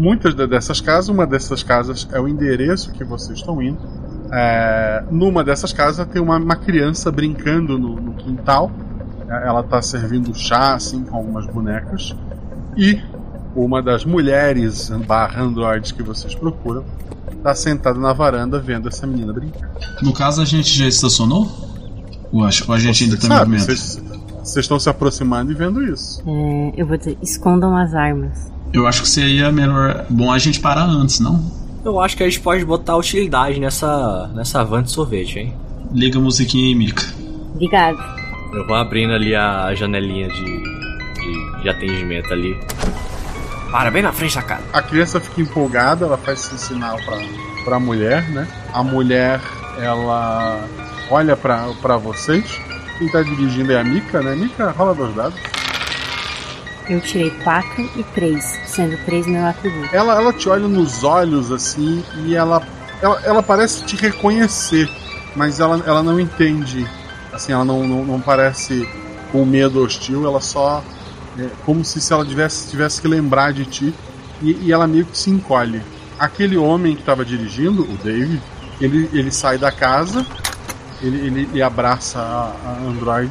muitas de- dessas casas. Uma dessas casas é o endereço que vocês estão indo. É, numa dessas casas tem uma, uma criança brincando no, no quintal. É, Ela está servindo chá assim com algumas bonecas. E uma das mulheres barra androides que vocês procuram está sentada na varanda vendo essa menina brincar. No caso, a gente já estacionou? Ou acho que a gente ainda tá em movimento? vocês vocês estão se aproximando e vendo isso. É, eu vou dizer, escondam as armas. Eu acho que seria melhor. Bom a gente parar antes, não? Eu acho que a gente pode botar utilidade nessa, nessa van de sorvete, hein? Liga a musiquinha aí, Mika. Obrigado. Eu vou abrindo ali a janelinha de, de, de atendimento ali. Para bem na frente da cara. A criança fica empolgada, ela faz esse sinal pra, pra mulher, né? A mulher, ela olha pra, pra vocês. Quem tá dirigindo é a Mika, né? Mika, rola dois dados. Eu tirei 4 e 3, sendo 3 meu atributo. Ela, ela te olha nos olhos assim e ela, ela, ela parece te reconhecer, mas ela, ela não entende. Assim, ela não, não, não parece com medo hostil, ela só. É, como se, se ela tivesse, tivesse que lembrar de ti e, e ela meio que se encolhe. Aquele homem que estava dirigindo, o David, ele, ele sai da casa, ele, ele, ele abraça a, a Android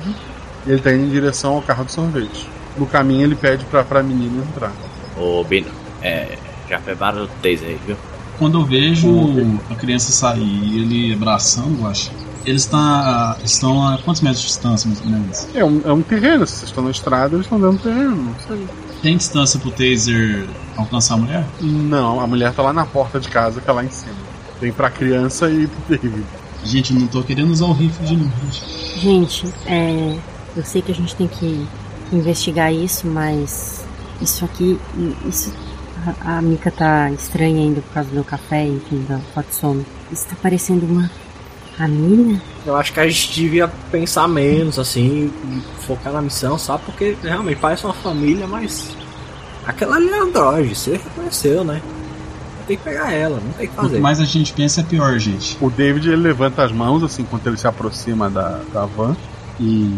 E ele tá indo em direção ao carro de sorvete. No caminho ele pede pra, pra menina entrar. Ô, Bino, é. Já prepara o taser aí, viu? Quando eu vejo a criança sair e ele abraçando, eu acho. Eles tá, estão a quantos metros de distância, mais ou menos? É um, é um terreno, se vocês estão na estrada, eles estão dentro do terreno, não sei. Tem distância pro taser alcançar a mulher? Não, a mulher tá lá na porta de casa, que é lá em cima. Tem pra criança e pro David. Gente, eu não tô querendo usar o rifle de novo, gente. Gente, é, eu sei que a gente tem que investigar isso, mas isso aqui, isso a, a Mika tá estranha ainda por causa do café, enfim, da foto sono. Isso tá parecendo uma família? Eu acho que a gente devia pensar menos, assim, e focar na missão, sabe? Porque realmente parece uma família, mas. Aquela ali é Android, você reconheceu, né? Tem que pegar ela, não tem que Quanto fazer. mais a gente pensa, é pior, gente. O David ele levanta as mãos assim enquanto ele se aproxima da, da van e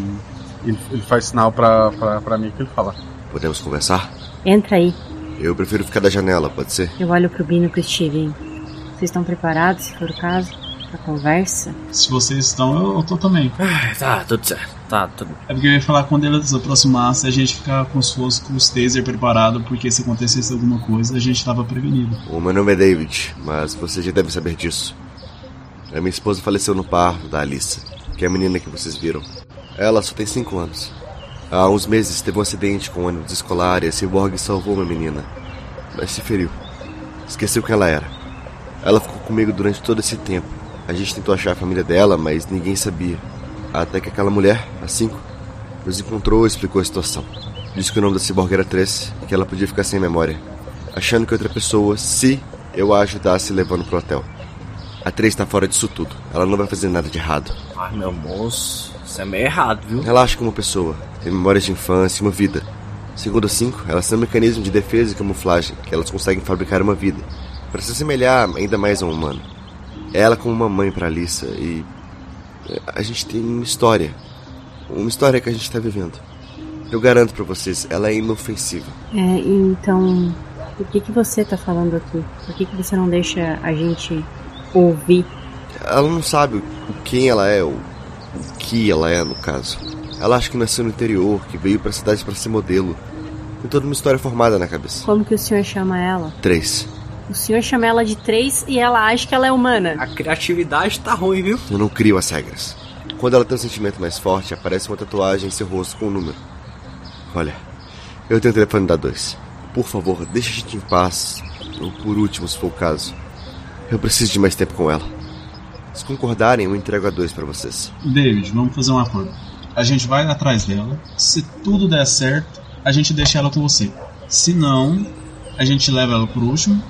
ele, ele faz sinal pra, pra, pra mim que ele fala. Podemos conversar? Entra aí. Eu prefiro ficar da janela, pode ser? Eu olho pro Bino e pro Steven. Vocês estão preparados, se for o caso, pra conversa? Se vocês estão, eu, eu tô também. Ah, tá, tudo certo. Tá, tudo. É porque eu ia falar quando eles se aproximassem, a gente ficar com os fosse com os taser preparado, porque se acontecesse alguma coisa, a gente tava prevenido. O meu nome é David, mas você já deve saber disso. A minha esposa faleceu no parto da Alissa, que é a menina que vocês viram. Ela só tem 5 anos. Há uns meses teve um acidente com um ônibus escolar e a Cyborg salvou uma menina. Mas se feriu. Esqueceu quem ela era. Ela ficou comigo durante todo esse tempo. A gente tentou achar a família dela, mas ninguém sabia. Até que aquela mulher, a 5, nos encontrou e explicou a situação. Disse que o nome da Cyborg era Tress e que ela podia ficar sem memória. Achando que outra pessoa, se eu a ajudasse levando pro hotel. A Três tá fora disso tudo. Ela não vai fazer nada de errado. Ai, meu moço, isso é meio errado, viu? Relaxa como pessoa. Tem memórias de infância e uma vida. Segundo a 5, elas têm um mecanismo de defesa e camuflagem que elas conseguem fabricar uma vida. Para se assemelhar ainda mais a um humano. Ela como uma mãe para Alissa e. eh, A gente tem uma história. Uma história que a gente tá vivendo. Eu garanto para vocês, ela é inofensiva. É, então, por que que você tá falando aqui? Por que que você não deixa a gente ouvir? Ela não sabe o quem ela é, ou o que ela é, no caso. Ela acha que nasceu no interior, que veio pra cidade para ser modelo. Tem toda uma história formada na cabeça. Como que o senhor chama ela? Três. O senhor chama ela de três e ela acha que ela é humana. A criatividade tá ruim, viu? Eu não crio as regras. Quando ela tem um sentimento mais forte, aparece uma tatuagem em seu rosto com um número. Olha, eu tenho o telefone da dois. Por favor, deixa a gente em paz. Ou por último, se for o caso. Eu preciso de mais tempo com ela. Se concordarem, eu entrego a dois pra vocês. David, vamos fazer um acordo. A gente vai atrás dela. Se tudo der certo, a gente deixa ela com você. Se não, a gente leva ela por último.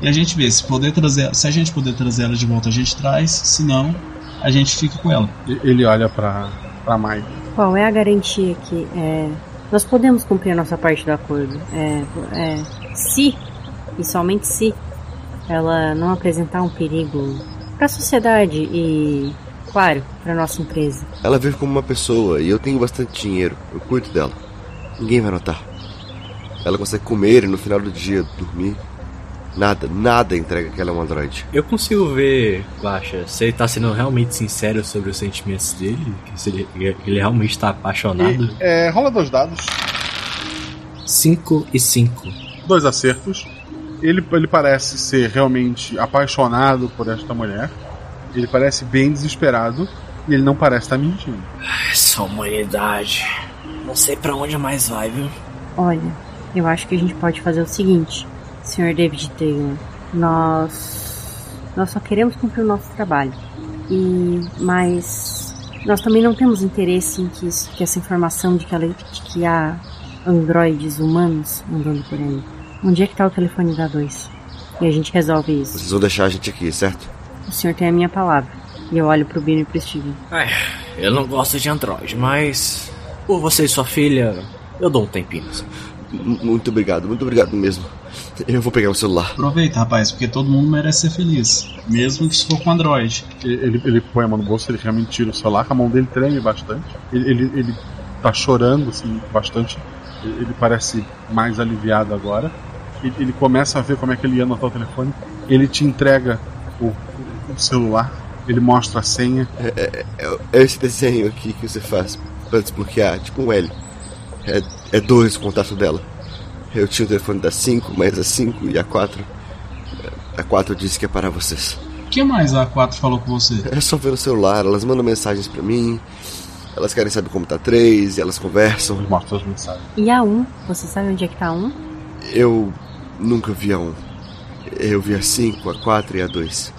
E a gente vê se poder trazer, se a gente puder trazer ela de volta, a gente traz. Se não, a gente fica com ela. Ele olha pra, pra Mike. Qual é a garantia que é, nós podemos cumprir a nossa parte do acordo? É, é, se, e somente se, ela não apresentar um perigo para a sociedade e, claro, para nossa empresa. Ela vive como uma pessoa e eu tenho bastante dinheiro. Eu cuido dela. Ninguém vai notar. Ela consegue comer e no final do dia dormir. Nada, nada entrega que ela é um androide. Eu consigo ver, Guaxa, se ele tá sendo realmente sincero sobre os sentimentos dele, que se ele, ele realmente tá apaixonado. É, rola dois dados. 5 e 5. Dois acertos. Ele, ele parece ser realmente apaixonado por esta mulher. Ele parece bem desesperado. E ele não parece estar mentindo. Essa humanidade. Não sei pra onde mais vai, viu? Olha, eu acho que a gente pode fazer o seguinte, Sr. David Taylor. Nós. Nós só queremos cumprir o nosso trabalho. E. Mas. Nós também não temos interesse em que, isso- que essa informação de que, ela, de que há androides humanos andando por aí. Onde é que tá o telefone da 2? E a gente resolve isso. Vocês vão deixar a gente aqui, certo? O senhor tem a minha palavra. E eu olho pro Bino e pro Steven. É, eu não gosto de Android, mas. Por você e sua filha, eu dou um tempinho. Muito obrigado, muito obrigado mesmo. Eu vou pegar o celular. Aproveita, rapaz, porque todo mundo merece ser feliz. Mesmo que se for com Android. Ele, ele, põe a mão no bolso, ele realmente tira o celular, a mão dele treme bastante. Ele, ele, ele tá chorando, assim, bastante. Ele parece mais aliviado agora. Ele, ele começa a ver como é que ele ia anotar o telefone. Ele te entrega o, o celular, ele mostra a senha. É, é- é esse desenho aqui que você faz. pra desbloquear, tipo um L. É, é dois o contato dela. Eu tinha o telefone da 5, mas a 5 e a 4. A 4 disse que é para vocês. O que mais a 4 falou com você? É só ver no celular, elas mandam mensagens pra mim. Elas querem saber como tá 3 e elas conversam. Mostra as mensagens. E a 1? Você sabe onde é que tá a 1? Eu nunca vi a 1. Eu vi a 5, a 4 e a 2.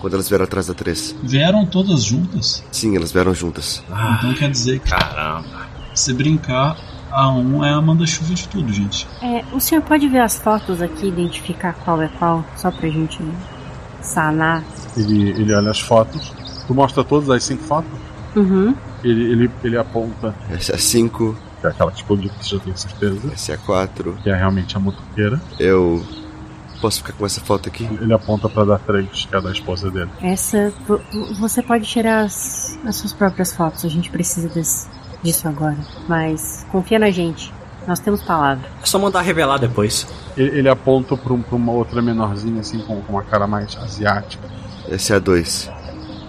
Quando elas vieram atrás da 3. Vieram todas juntas? Sim, elas vieram juntas. então quer dizer que. Caramba. Se brincar, a 1 é a manda-chuva de tudo, gente. É, o senhor pode ver as fotos aqui identificar qual é qual? Só pra gente sanar. Ele, ele olha as fotos. Tu mostra todas as cinco fotos? Uhum. Ele, ele, ele aponta. Essa é a 5. Que é aquela que explodiu, que você já tem certeza. Essa é a 4. Que é realmente a motoqueira. Eu. Posso ficar com essa foto aqui? Ele aponta pra dar 3, que é a da esposa dele. Essa. vo- Você pode tirar as, as suas próprias fotos, a gente precisa desse, disso agora. Mas confia na gente, nós temos palavra. É só mandar revelar depois. Ele, ele aponta pra, um- pra uma outra menorzinha, assim, com, com uma cara mais asiática. Essa é a 2.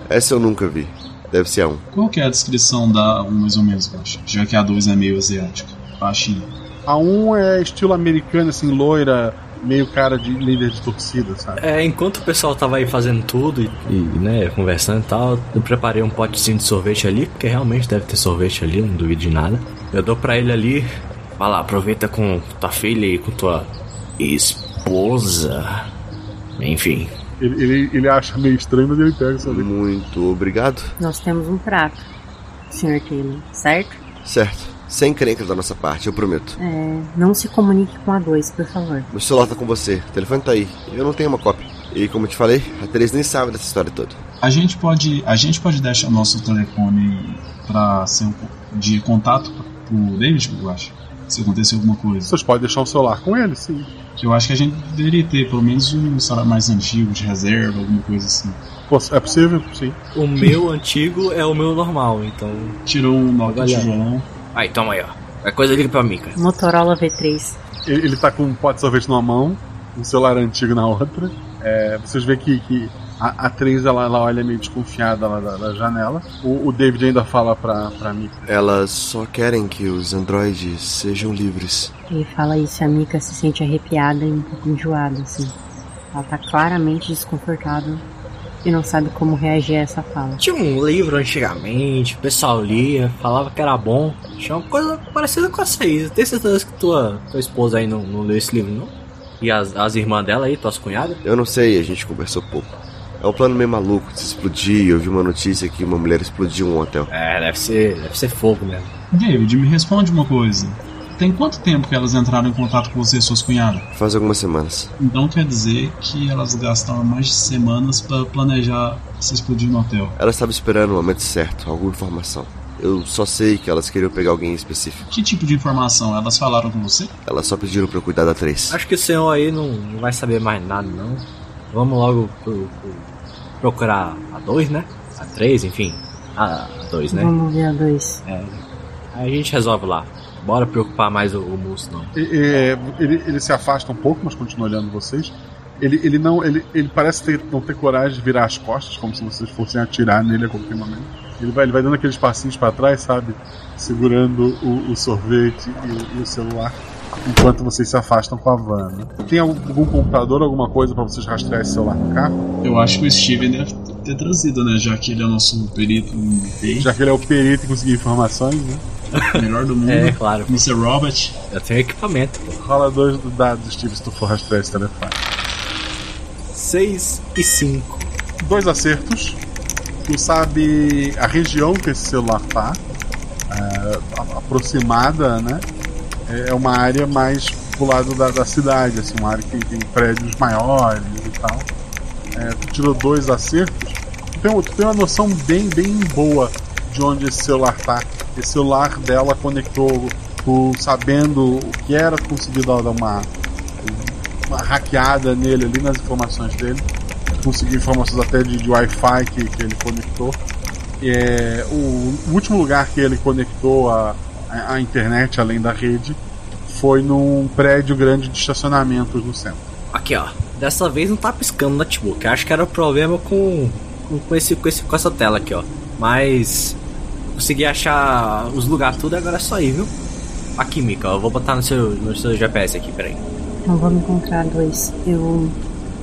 Essa eu nunca vi. Deve ser a 1. Um. Qual que é a descrição da 1 mais ou menos, eu acho? Já que a 2 é meio asiática. Baixinha. A 1 é estilo americano, assim, loira, meio cara de líder de torcida, sabe? É, enquanto o pessoal tava aí fazendo tudo e, e, né, conversando e tal, eu preparei um potezinho de sorvete ali, porque realmente deve ter sorvete ali, não duvido de nada. Eu dou pra ele ali, vai lá, aproveita com tua filha e com tua esposa. Enfim. Ele, ele, ele acha meio estranho, mas ele pega sorvete. Muito obrigado. Nós temos um prato, Sr. Taylor, certo? Certo. Sem crenca da nossa parte, eu prometo. É, não se comunique com a 2, por favor. Meu celular tá com você, o telefone tá aí. Eu não tenho uma cópia. E como eu te falei, a Teresa nem sabe dessa história toda. A gente pode, a gente pode deixar nosso telefone pra ser um de contato pro David, eu acho. Se acontecer alguma coisa. Vocês podem deixar um celular com ele, sim. Que eu acho que a gente deveria ter pelo menos um celular mais antigo, de reserva, alguma coisa assim. É possível? Sim. O meu antigo é o meu normal, então. Tirou um Nokia tijolão. Aí, toma aí, ó. Qualquer coisa liga pra mim, cara. Motorola V3. Ele, ele tá com um pote de sorvete numa mão, um celular antigo na outra. É, vocês veem que, que a atriz ela, ela olha meio desconfiada lá da, da janela. O, o David ainda fala pra, pra mim. Elas só querem que os androides sejam livres. Ele fala isso e a Mika se sente arrepiada e um pouco enjoada, assim. Ela tá claramente desconfortável e não sabe como reagir a essa fala. Tinha um livro antigamente, o pessoal lia, falava que era bom. Tinha uma coisa parecida com essa aí. Tem certeza que tua, tua esposa aí não, não leu esse livro, não? E as, as irmãs dela aí, tuas cunhadas? Eu não sei, a gente conversou pouco. É um plano meio maluco de se explodir. Eu vi uma notícia que uma mulher explodiu um hotel. É, deve ser, deve ser fogo mesmo. David, me responde uma coisa. Tem quanto tempo que elas entraram em contato com você e suas cunhadas? Faz algumas semanas. Então quer dizer que elas gastaram mais de semanas para planejar se explodir no hotel. Elas estavam esperando o momento certo, alguma informação. Eu só sei que elas queriam pegar alguém específico. Que tipo de informação? Elas falaram com você? Elas só pediram pra eu cuidar da três. Acho que o senhor aí não, não vai saber mais nada, não. Vamos logo pro- pro- procurar a 2, né? A 3, enfim. A 2, né? Vamos ver a 2. É. Aí a gente resolve lá. Bora preocupar mais o, o moço, não. E- e- ele, ele se afasta um pouco, mas continua olhando vocês. Ele, ele não. Ele, ele parece ter, não ter coragem de virar as costas, como se vocês fossem atirar nele a qualquer momento. Ele vai, ele vai dando aqueles passinhos pra trás, sabe? Segurando o, o sorvete e, e o celular. Enquanto vocês se afastam com a van. né? Tem algum, algum computador, alguma coisa pra vocês rastrear esse celular no carro? Eu acho que o Steven deve ter trazido, né? Já que ele é o nosso perito em TI. Já que ele é o perito em conseguir informações, né? Melhor do mundo. É, claro. Mr. Robert. Eu tenho equipamento, pô. Rola dois dados, Steve, se tu for rastrear esse telefone. 6 e 5. Dois acertos. Tu sabe a região que esse celular tá. é, a- aproximada, né? É uma área mais pro lado da, da cidade, assim, uma área que tem prédios maiores e tal. É, tu tirou dois acertos. Tu tem, tu tem uma noção bem, bem boa de onde esse celular tá. Esse celular dela conectou, tu sabendo o que era, tu conseguiu dar uma, uma hackeada nele ali nas informações dele. Conseguiu informações até de, de Wi-Fi que, que ele conectou. É, o, o último lugar que ele conectou a, a, internet, além da rede, foi num prédio grande de estacionamentos no centro. Aqui, ó. Dessa vez não tá piscando o notebook. Eu acho que era o problema com, com, com esse, com, esse, com essa tela aqui, ó. Mas consegui achar os lugares tudo, agora é só ir, viu? Aqui, Mika, eu vou botar no seu, no seu GPS aqui, peraí. Não vamos encontrar dois. Eu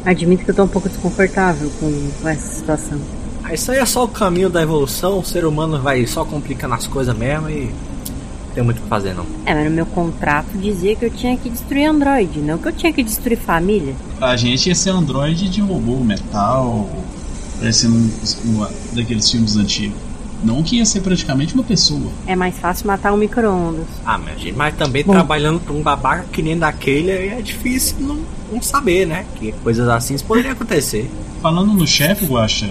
admito que eu tô um pouco desconfortável com, com essa situação. Ah, isso aí é só o caminho da evolução, o ser humano vai só complicando as coisas mesmo e. Não tem muito o que fazer, não. É, mas no meu contrato dizia que eu tinha que destruir Android, não que eu tinha que destruir família. A gente ia ser Android de robô metal, parecendo um, um daqueles filmes antigos. Não que ia ser praticamente uma pessoa. É mais fácil matar um micro-ondas. Ah, mas, gente, mas também Bom. trabalhando pra um babaca que nem daquele aí é difícil não, não saber, né? Que coisas assim poderiam acontecer. Falando no chefe, Guaxa,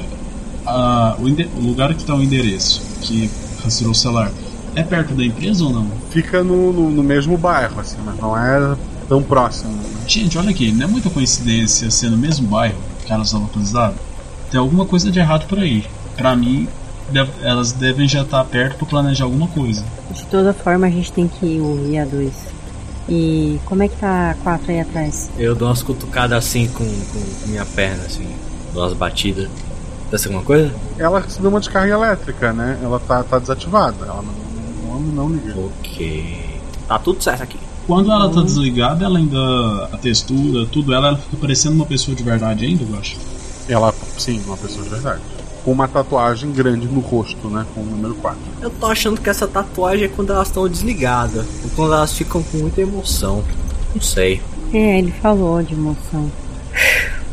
a- o, o lugar que tá o endereço, que rastreou o celular, é perto da empresa ou não? Fica no, no, no mesmo bairro, assim, mas não é tão próximo. né? Gente, olha aqui, não é muita coincidência ser no mesmo bairro que elas estão localizadas? Tem alguma coisa de errado por aí. Pra mim, deve- elas devem já estar perto pra planejar alguma coisa. De toda forma, a gente tem que ouvir a dois. E como é que tá a quatro aí atrás? Eu dou umas cutucadas assim com, com minha perna, assim. Dou umas batidas. Acontece alguma coisa? Ela recebeu uma descarga elétrica, né? Ela tá, tá desativada. Ela não, não. Ok. Tá tudo certo aqui. Quando ela tá desligada, ela ainda. a textura, tudo ela, ela fica parecendo uma pessoa de verdade ainda, eu acho. Ela, sim, uma pessoa de verdade. Com uma tatuagem grande no rosto, né? Com o número 4. Eu tô achando que essa tatuagem é quando elas estão desligadas. Ou quando elas ficam com muita emoção. Não sei. É, ele falou de emoção.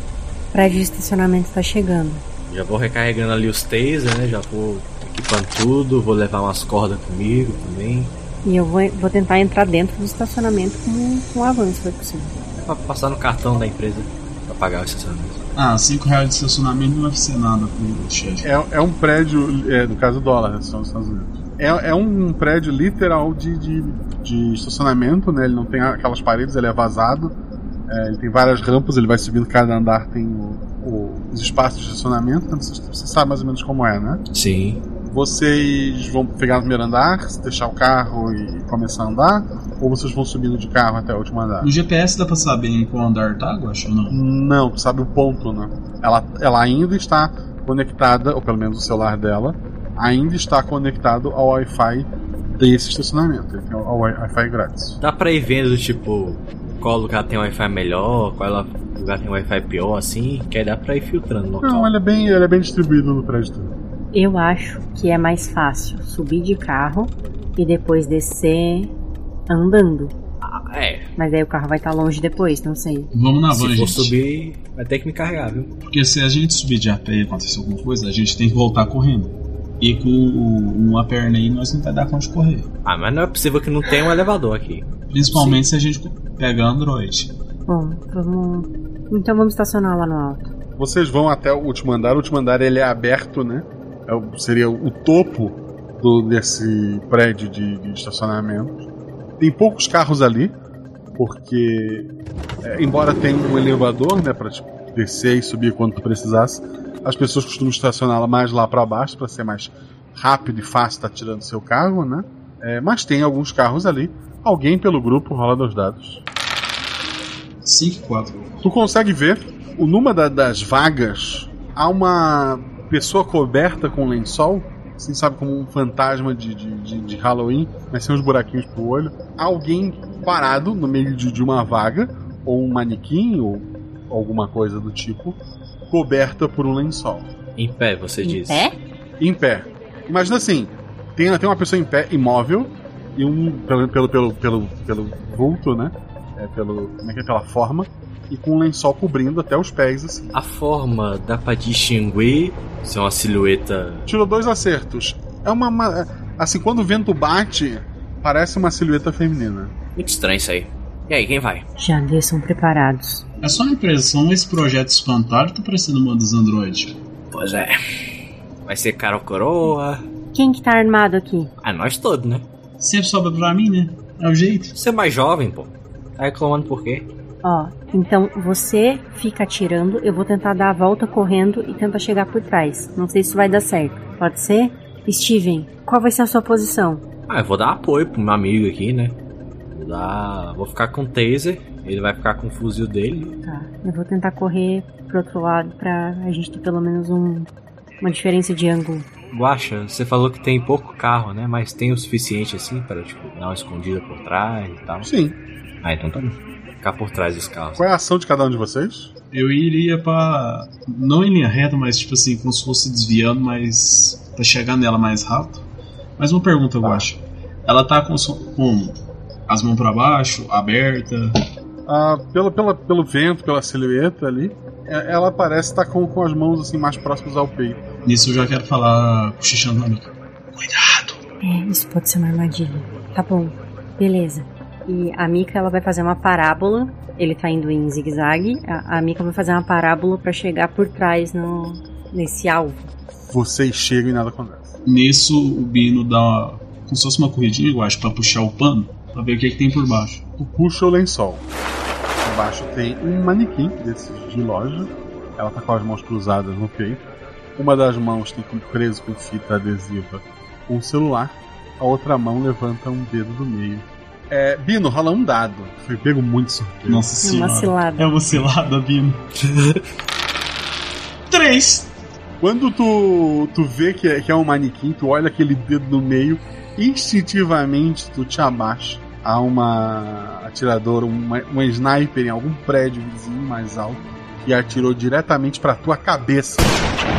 O prédio de estacionamento tá chegando. Já vou recarregando ali os taser, né? Já vou equipando tudo. Vou levar umas cordas comigo também. E eu vou, vou tentar entrar dentro do estacionamento com, com avanço, se for possível. É pra passar no cartão da empresa. Pra pagar o estacionamento. Ah, 5 reais de estacionamento não vai ser nada pro chefe. É, é um prédio, é, no caso dólar, né, são nos Estados Unidos. É, é um prédio literal de, de, de estacionamento, né? Ele não tem aquelas paredes, ele é vazado. É, ele tem várias rampas, ele vai subindo cada andar, tem o- o- os espaços de estacionamento. Então você, você sabe mais ou menos como é, né? Sim. Vocês vão pegar no primeiro andar, deixar o carro e começar a andar? Ou vocês vão subindo de carro até o último andar? No GPS dá pra saber em qual andar tá, Guaxa, ou não? Não, tu sabe o ponto, né? Ela, ela ainda está conectada, ou pelo menos o celular dela, ainda está conectado ao Wi-Fi desse estacionamento. Ele tem o o Wi-Fi grátis. Dá pra ir vendo, tipo, qual lugar tem Wi-Fi melhor, qual lugar tem Wi-Fi pior, assim. Que aí dá pra ir filtrando no local. Não, ele é bem, ele é bem distribuído no prédio todo. Eu acho que é mais fácil subir de carro e depois descer andando. É. Mas aí o carro vai estar longe depois, não sei. Vamos na Se van, for gente. subir, vai ter que me carregar, viu? Porque se a gente subir de a pé e acontecer alguma coisa, a gente tem que voltar correndo. E com uma perna aí, nós não vai dar conta de correr. Ah, mas não é possível que não tenha um elevador aqui. Principalmente se a gente pega Android. Bom, vamos. Então vamos estacionar lá no alto. Vocês vão até o último andar. O último andar ele é aberto, né? É o- seria o topo do- desse prédio de, de estacionamento. Tem poucos carros ali, porque é, embora tenha um elevador, né, para descer e subir quando tu precisasse, as pessoas costumam estacioná-la mais lá para baixo para ser mais rápido e fácil estar tirando seu carro, né? É, mas tem alguns carros ali. Alguém pelo grupo rola dos dados. 5 e 4. Tu consegue ver o numa da- das vagas há uma pessoa coberta com lençol, assim, sabe, como um fantasma de, de, de- de Halloween, mas sem os buraquinhos pro olho. Alguém parado no meio de, de uma vaga, ou um manequim, ou alguma coisa do tipo, coberta por um lençol. Em pé, você diz. pé? Em pé. Imagina assim, tem, tem uma pessoa em pé, imóvel, e um, pelo, pelo, pelo, pelo, pelo vulto, né? É, pelo, como é que é? Pela forma, e com um lençol cobrindo até os pés, assim. A forma dá pra distinguir se é uma silhueta. Tirou dois acertos. É uma, Assim, quando o vento bate, parece uma silhueta feminina. Muito estranho isso aí. E aí, quem vai? Já desçam preparados. É só uma impressão, esse projeto espantalho tá parecendo uma dos Android. Pois é. Vai ser cara ou coroa? Quem que tá armado aqui? Ah, nós todos, né? Sempre sobra pra mim, né? É o jeito. Você é mais jovem, pô. Tá reclamando por quê? Ó, então você fica atirando, eu vou tentar dar a volta correndo e tentar chegar por trás. Não sei se vai dar certo. Pode ser? Steven, qual vai ser a sua posição? Ah, eu vou dar apoio pro meu amigo aqui, né? Vou dar. Vou ficar com o taser, ele vai ficar com o fuzil dele. Tá, eu vou tentar correr pro outro lado pra a gente ter pelo menos um, uma diferença de ângulo. Guaxa, você falou que tem pouco carro, né? Mas tem o suficiente assim para tipo, dar uma escondida por trás e tal? Sim. Ah, então tá bom. Ficar por trás dos carros. Qual é a ação de cada um de vocês? Eu iria pra. Não em linha reta, mas tipo assim, como se fosse desviando, mas. pra chegar nela mais rápido. Mas uma pergunta, eu acho. Ela tá com, com as mãos pra baixo, aberta. Ah, pelo, pela, pelo vento, pela silhueta ali, é- ela parece estar com, com as mãos assim mais próximas ao peito. Nisso eu já quero falar cochichando na mica. É, isso pode ser uma armadilha. Tá bom, beleza. E a Mika ela vai fazer uma parábola. Ele tá indo em zigue-zague. A, a Mika vai fazer uma parábola pra chegar por trás no, nesse alvo. Vocês chegam e nada acontece. Nisso o Bino dá uma, como se fosse uma corridinha, eu acho, pra puxar o pano, pra ver o que, que tem por baixo. Tu puxa o lençol. Embaixo tem um manequim desses de loja. Ela tá com as mãos cruzadas no peito. Uma das mãos tem como preso com fita adesiva um celular. A outra mão levanta um dedo do meio. É, Bino, rola um dado. Foi pego muito surpresa. Nossa É uma senhora. cilada. É uma cilada, Bino. Três. Quando tu, tu vê que é, que é um manequim, tu olha aquele dedo no meio, instintivamente tu te abaixa a uma atiradora, uma, uma sniper em algum prédio vizinho mais alto que atirou diretamente pra tua cabeça.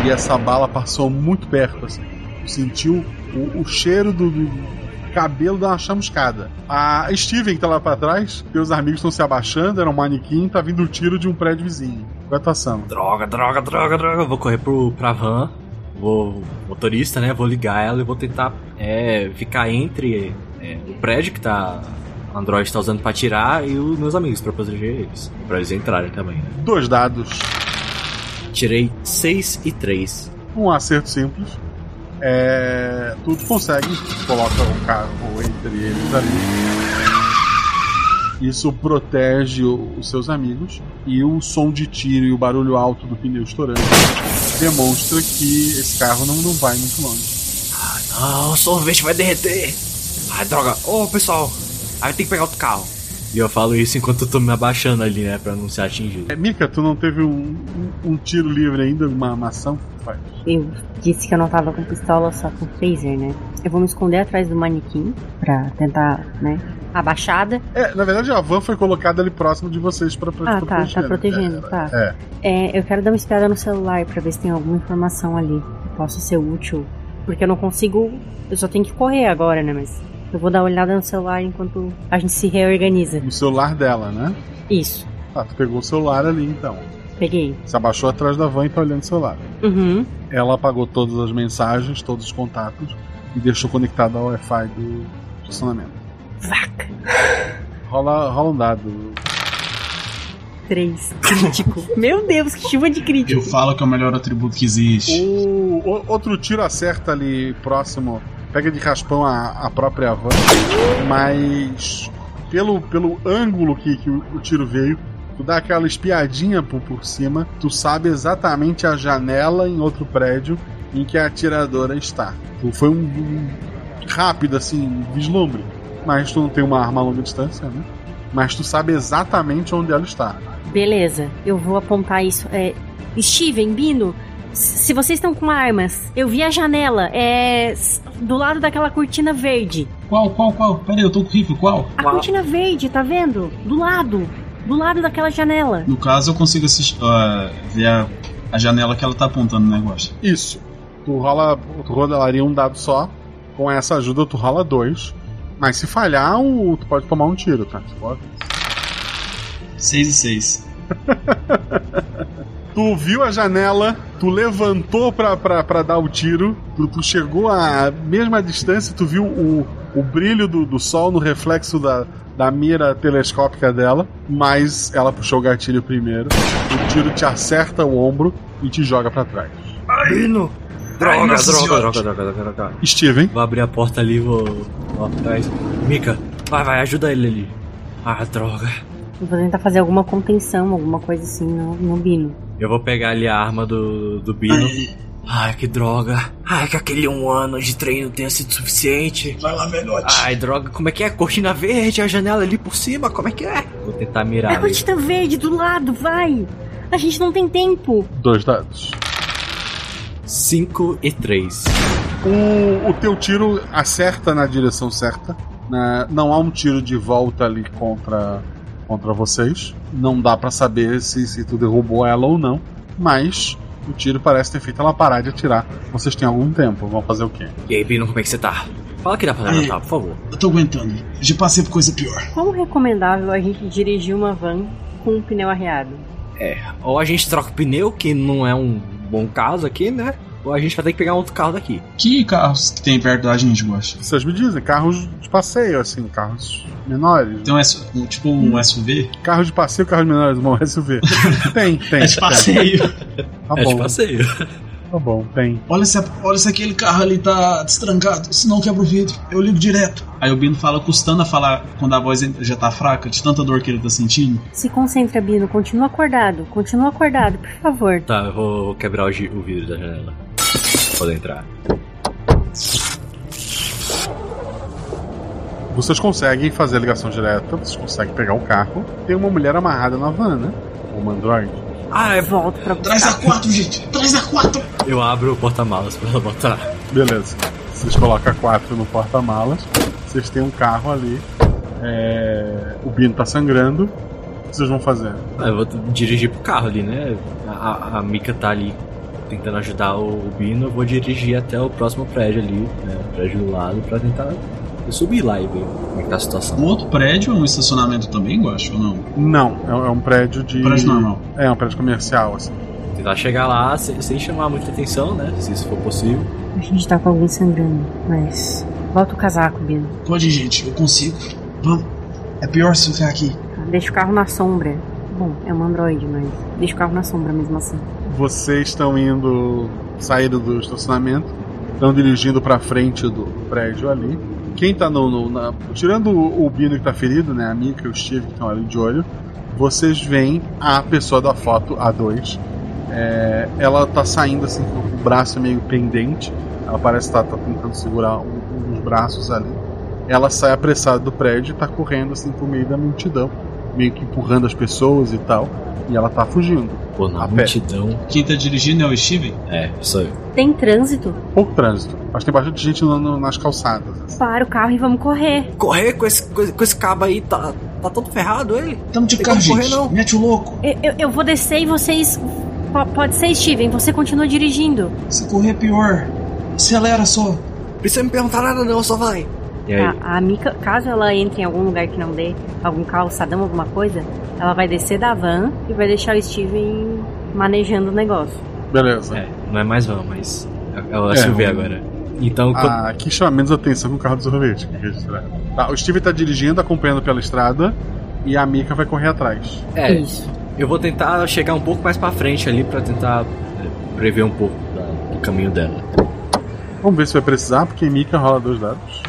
E essa bala passou muito perto, assim. Tu sentiu o, o cheiro do, do cabelo dar uma chamuscada. A Steven, que tá lá pra trás, teus amigos estão se abaixando, era um manequim, tá vindo o tiro de um prédio vizinho. Tua ação? Droga, droga, droga, droga. Eu vou correr pro, pra van. Vou. Motorista, né? Vou ligar ela e vou tentar é, ficar entre é, o prédio que tá. O Android tá usando pra atirar e os meus amigos pra proteger eles. Pra eles entrarem também, né? Dois dados. Tirei 6 e 3. um acerto simples. É, consegue, coloca o carro entre eles ali. Isso protege os seus amigos e o som de tiro e o barulho alto do pneu estourando demonstra que esse carro não, não vai muito longe. Não, o sorvete vai derreter. Ai, droga. Ô, pessoal. Aí tem que pegar outro carro. E eu falo isso enquanto eu tô me abaixando ali, né? Pra não ser atingido. É, Mika, tu não teve um, um- um tiro livre ainda, uma, uma ação? Faz. Eu disse que eu não tava com pistola, só com phaser, né? Eu vou me esconder atrás do manequim pra tentar, né? Abaixada. É, na verdade a van foi colocada ali próximo de vocês pra, pra Ah, te tá, proteger. tá protegendo, tá. É. É, eu quero dar uma espiada no celular pra ver se tem alguma informação ali que possa ser útil. Porque eu não consigo. Eu só tenho que correr agora, né? Mas eu vou dar uma olhada no celular enquanto a gente se reorganiza. No celular dela, né? Isso, Ah, tu pegou o celular ali então. peguei. Se abaixou atrás da van e tá olhando o celular. Uhum. Ela apagou todas as mensagens, todos os contatos e deixou conectado ao Wi-Fi do estacionamento. Vaca. Rola, rola um dado. Três. Crítico. Meu Deus, que chuva de crítico. Eu falo que é o melhor atributo que existe. O, o- outro tiro acerta ali próximo, pega de raspão a, a própria van, mas pelo, pelo ângulo que, que o, o tiro veio, tu dá aquela espiadinha por, por cima, tu sabe exatamente a janela em outro prédio em que a atiradora está. Tu foi um, um rápido assim, um vislumbre, mas tu não tem uma arma a longa distância, né? Mas tu sabe exatamente onde ela está. Beleza, eu vou apontar isso. É, Steven, Bino, se vocês estão com armas, eu vi a janela, é. do lado daquela cortina verde. Qual, qual, qual? Pera aí, eu tô com rifle, qual? A cortina verde, tá vendo? Do lado. Do lado daquela janela. No caso, eu consigo assistir, ah, ver a, a janela que ela tá apontando no negócio. Isso. Tu rola, tu rolaria um dado só. Com essa ajuda, tu rola dois. Mas se falhar, o, tu pode tomar um tiro, tá? Tu pode. 6 e 6. Tu viu a janela, tu levantou pra, pra, pra dar o tiro, tu, tu chegou à mesma distância, tu viu o, o brilho do, do sol no reflexo da, da mira telescópica dela, mas ela puxou o gatilho primeiro. O tiro te acerta o ombro e te joga pra trás. Bino! Droga, Ai, droga, senhora. droga, droga, droga, droga. Steven, Vou abrir a porta ali e vou vou atrás. Mika, vai, vai, ajuda ele ali. Ah, droga. Eu vou tentar fazer alguma contenção, alguma coisa assim no, no Bino. Eu vou pegar ali a arma do, do Bino. Ai, que droga. Ai, que aquele um ano de treino tenha sido suficiente. Vai lá, velhote. Ai, droga, como é que é? Cortina verde, a janela ali por cima, como é que é? Vou tentar mirar A ali. cortina verde do lado, vai! A gente não tem tempo. dois dados. 5 e 3. O, o teu tiro acerta na direção certa. né? Não há um tiro de volta ali contra, contra vocês. Não dá pra saber se, se tu derrubou ela ou não. Mas o tiro parece ter feito ela parar de atirar. Vocês têm algum tempo. Vão fazer o quê? E aí, Bino, como é que você tá? Fala que dá pra levantar, por favor. Eu tô aguentando. Já passei por coisa pior. Como recomendável a gente dirigir uma van com um pneu arreado? É, ou a gente troca o pneu, que não é um bom caso aqui, né? Ou a gente vai ter que pegar um outro carro daqui. Que carros que tem perto da gente, gosta? Vocês me dizem, carros de passeio, assim, carros menores. Tem um, S- um- tipo um SUV? Carro de passeio, carros menores, bom, SUV. tem, tem. É de passeio. Tá É de bom, passeio. tá bom, tem. Olha se, olha se aquele carro ali tá destrancado, senão quebra o vidro. Eu ligo direto. Aí o Bino fala, custando a falar quando a voz já tá fraca, de tanta dor que ele tá sentindo. Se concentra, Bino. Continua acordado. Continua acordado, por favor. Tá, eu vou quebrar o, o vidro da janela. Pode entrar. Vocês conseguem fazer a ligação direta, vocês conseguem pegar o carro. Tem uma mulher amarrada na van, né? Uma android. Ah, é. Volto pra Traz a quatro, gente! Traz a quatro! Eu abro o porta-malas pra ela botar. Beleza. Vocês colocam a 4 no porta-malas. Vocês têm um carro ali. É, O Bino tá sangrando. O que vocês vão fazer? Ah, eu vou dirigir pro carro ali, né? A, a, a Mika tá ali tentando ajudar o, Bino. Eu vou dirigir até o próximo prédio ali, né? O prédio do lado, pra tentar subir lá e ver como é que tá a situação. Um outro prédio, um estacionamento também, gosto ou não? Não, é, é um prédio de. Prédio normal. É, um prédio comercial, assim. Tentar chegar lá sem, sem chamar muita atenção, né? Se isso for possível. A gente tá com alguém sangrando, mas. Bota o casaco, Bino. Pode ir, gente, eu consigo. Vamos. É pior se ficar aqui. Deixa o carro na sombra. Bom, é um androide, mas deixa o carro na sombra mesmo assim. Vocês estão indo. saído do estacionamento. Estão dirigindo pra frente do prédio ali. Quem tá no. no- na- tirando o, o Bino que tá ferido, né? A Mika e o Steve que estão ali de olho. Vocês veem a pessoa da foto, a 2. É, ela tá saindo assim com o braço meio pendente. Ela parece estar tá, tentando segurar um, um dos braços ali. Ela sai apressada do prédio e tá correndo assim por meio da multidão. Meio que empurrando as pessoas e tal. E ela tá fugindo. Pô, na A pé. multidão. Quem tá dirigindo é o Steven? É, sou eu. Tem trânsito? Pouco trânsito. Mas tem bastante gente no- no- nas calçadas. assim. Para o carro e vamos correr. Correr com esse, com esse- cabo aí, tá, tá todo ferrado ele? Tamo de Tem carro, como correr, gente. não. Mete o louco. Eu, eu, eu vou descer e vocês. po- Pode ser, Steven, você continua dirigindo. Se correr é pior. Acelera só. Precisa me perguntar nada não, só vai. E aí? A, a Mika, caso ela entre em algum lugar que não dê, algum calçadão, alguma coisa, ela vai descer da van e vai deixar o Steven manejando o negócio. Beleza. É, não é mais van, mas é o É, SUV um- agora. Então, quando- Ah, aqui chama menos atenção que o carro do sorvete. registrar. Tá, o Steve tá dirigindo, acompanhando pela estrada. E a Mika vai correr atrás. é, Isso. eu vou tentar chegar um pouco mais pra frente ali pra tentar é, prever um pouco do caminho dela. Vamos ver se vai precisar, porque Mika rola dois dados.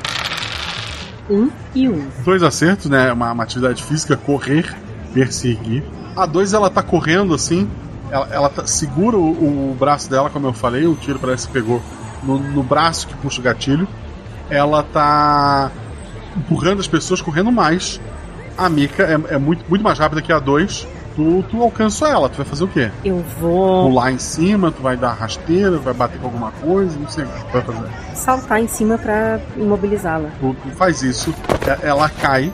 Um e um. Dois acertos, né? Uma, uma atividade física, correr, perseguir. A dois ela tá correndo assim. Ela, ela tá- segura o, o braço dela, como eu falei, o tiro parece que pegou no, no braço que puxa o gatilho. Ela tá empurrando as pessoas, correndo mais. A Mika é, é muito, muito mais rápida que a dois. Tu, tu alcança ela, tu vai fazer o quê? Eu vou Pular em cima, tu vai dar rasteira, vai bater com alguma coisa, não sei o que tu vai fazer. saltar em cima pra imobilizá-la. Tu, tu faz isso, e- ela cai,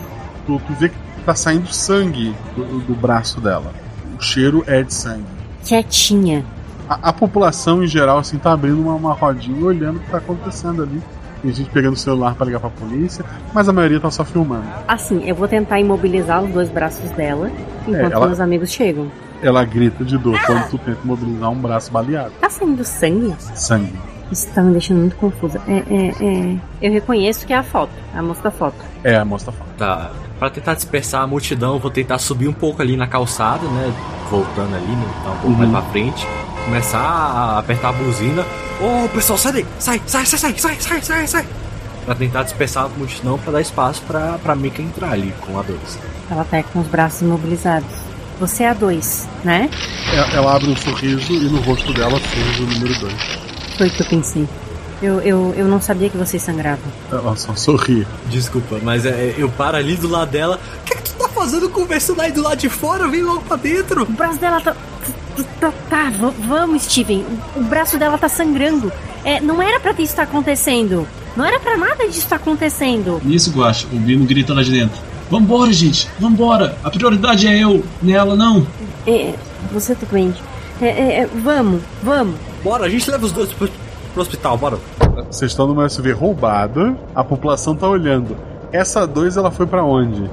tu, tu vê que tá saindo sangue do, do braço dela. O cheiro é de sangue. Quietinha. A, a população em geral assim tá abrindo uma, uma rodinha olhando o que tá acontecendo ali. Tem gente pegando o celular pra ligar pra polícia, mas a maioria tá só filmando. Assim, eu vou tentar imobilizar os dois braços dela enquanto ela- meus amigos chegam. Ela grita de dor quando tu tenta mobilizar um braço baleado. Tá saindo sangue? Sangue. Isso tá me deixando muito confusa. É, é, é. Eu reconheço que é a foto, a moça da foto. É, a moça tá falando. Tá. Pra tentar dispersar a multidão, eu vou tentar subir um pouco ali na calçada, né? Voltando ali, né? Tá um pouco mais pra frente. Começar a apertar a buzina. Ô, pessoal, sai daí! Sai, sai, sai, sai, sai, sai, sai, sai! Pra tentar dispersar a multidão pra dar espaço pra, pra Mika entrar ali com a 2. Ela tá com os braços imobilizados. Você é a dois, né? Ela, ela abre um sorriso e no rosto dela surge o número 2. Foi o que eu pensei. Eu, eu, eu não sabia que vocês sangravam. Ela só sorri. Desculpa, mas é, eu paro ali do lado dela. O que, é que tu tá fazendo conversando aí do lado de fora? Vem logo pra dentro! O braço dela tá. Tá, tá, va- vamos, Steven. O braço dela tá sangrando. É, não era pra isso estar acontecendo. Não era pra nada disso estar acontecendo. Nisso, Guache, o Bino grita lá de dentro. Vambora, gente, vambora. A prioridade é eu, nela não. É, você tá doente. É, é, é, vamos, vamos. Bora, a gente leva os dois pro, pro hospital, bora. Vocês estão numa SUV roubada, a população tá olhando. Essa 2 ela foi pra onde?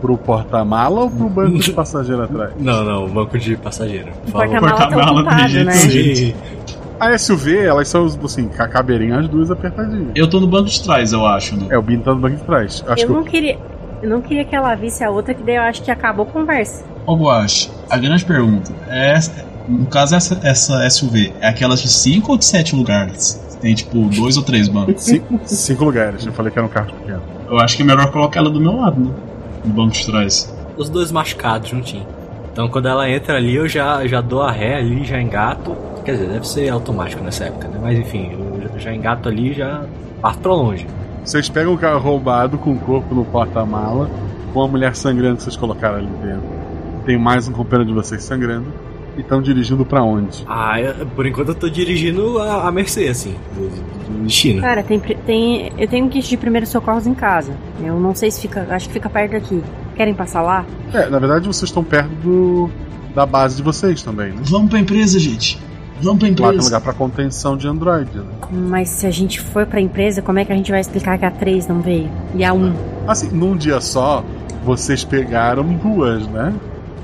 Pro porta-mala ou pro banco de passageiro atrás? Não, não, banco de passageiro. O porta-mala tá ocupado, né? Sim. A SUV, elas são, assim, ca- caberiam as duas apertadinhas. Eu tô no banco de trás, eu acho, né? É, o Bino tá no banco de trás. Acho Eu que não queria. Eu não queria que ela visse a outra, que daí eu acho que acabou a conversa. Ô, Guache, a grande pergunta é... No caso, essa, essa SUV é aquelas de 5 ou de 7 lugares? Tem, tipo, dois ou três bancos? Cinco, cinco lugares, eu falei que era um carro pequeno. Eu acho que é melhor colocar ela do meu lado, né? No banco de trás. Os dois machucados juntinho. Então quando ela entra ali, eu já, já dou a ré ali, já engato. Quer dizer, deve ser automático nessa época, né? Mas enfim, eu já, engato ali e já parto pra longe. Vocês pegam o carro roubado com o corpo no porta-mala, com a mulher sangrando que vocês colocaram ali dentro. Tem mais um companheiro de vocês sangrando. E estão dirigindo pra onde? Ah, eu- por enquanto eu tô dirigindo a, a mercê, assim, do, do destino. Cara, tem, tem, eu tenho um kit de primeiros socorros em casa. Eu não sei se fica. Acho que fica perto daqui. Querem passar lá? É, na verdade vocês estão perto do, da base de vocês também, né? Vamos pra empresa, gente. Vamos pra Lá tem empresa. lugar pra contenção de Android, né? Mas se a gente for pra empresa, como é que a gente vai explicar que a 3 não veio? E a 1? Assim, num dia só, vocês pegaram duas, né?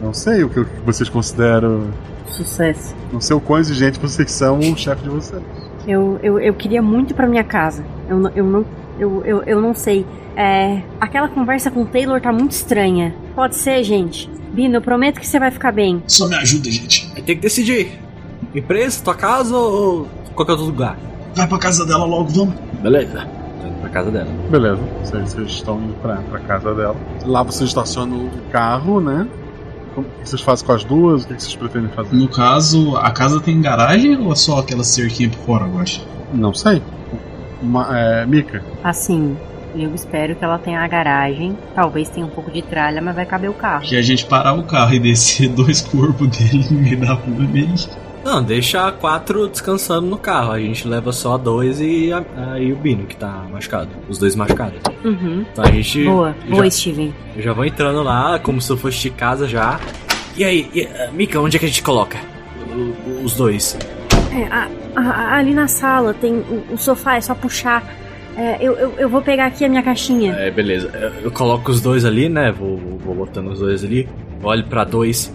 Não sei o que vocês consideram. Sucesso. Não sei o quão exigente vocês são o chefe de vocês. Eu, eu, eu queria muito pra minha casa. Eu, não- eu não. Eu, eu, eu não sei. É. Aquela conversa com o Taylor tá muito estranha. Pode ser, gente. Bino, eu prometo que você vai ficar bem. Só me ajuda, gente. Aí tem que decidir. Empresa, tua casa ou qualquer outro lugar? Vai pra casa dela logo, vamos. Beleza. Tô indo pra casa dela. Beleza, vocês, vocês estão indo pra, pra casa dela. Lá vocês estacionam o carro, né? O que vocês fazem com as duas? O que vocês pretendem fazer? No caso, a casa tem garagem ou é só aquela cerquinha por fora, Guache? Não sei. É, Mika, Assim, eu espero que ela tenha a garagem. Talvez tenha um pouco de tralha, mas vai caber o carro. Que a gente parar o carro e descer dois corpos dele no meio da rua meio. Não, deixa quatro descansando no carro. A gente leva só dois e, a, a- e o Bino, que tá machucado. Os dois machucados. Uhum. Então a gente. Boa, já, boa, Steven. Eu já vou entrando lá, como se eu fosse de casa já. E aí, e, ah, Mika, onde é que a gente coloca? O- os dois. É, a- a- ali na sala tem o, o sofá, é só puxar. É, eu, eu, eu vou pegar aqui a minha caixinha. É, beleza. Eu, eu coloco os dois ali, né? Vou, vou- vou botando os dois ali. Olho pra dois.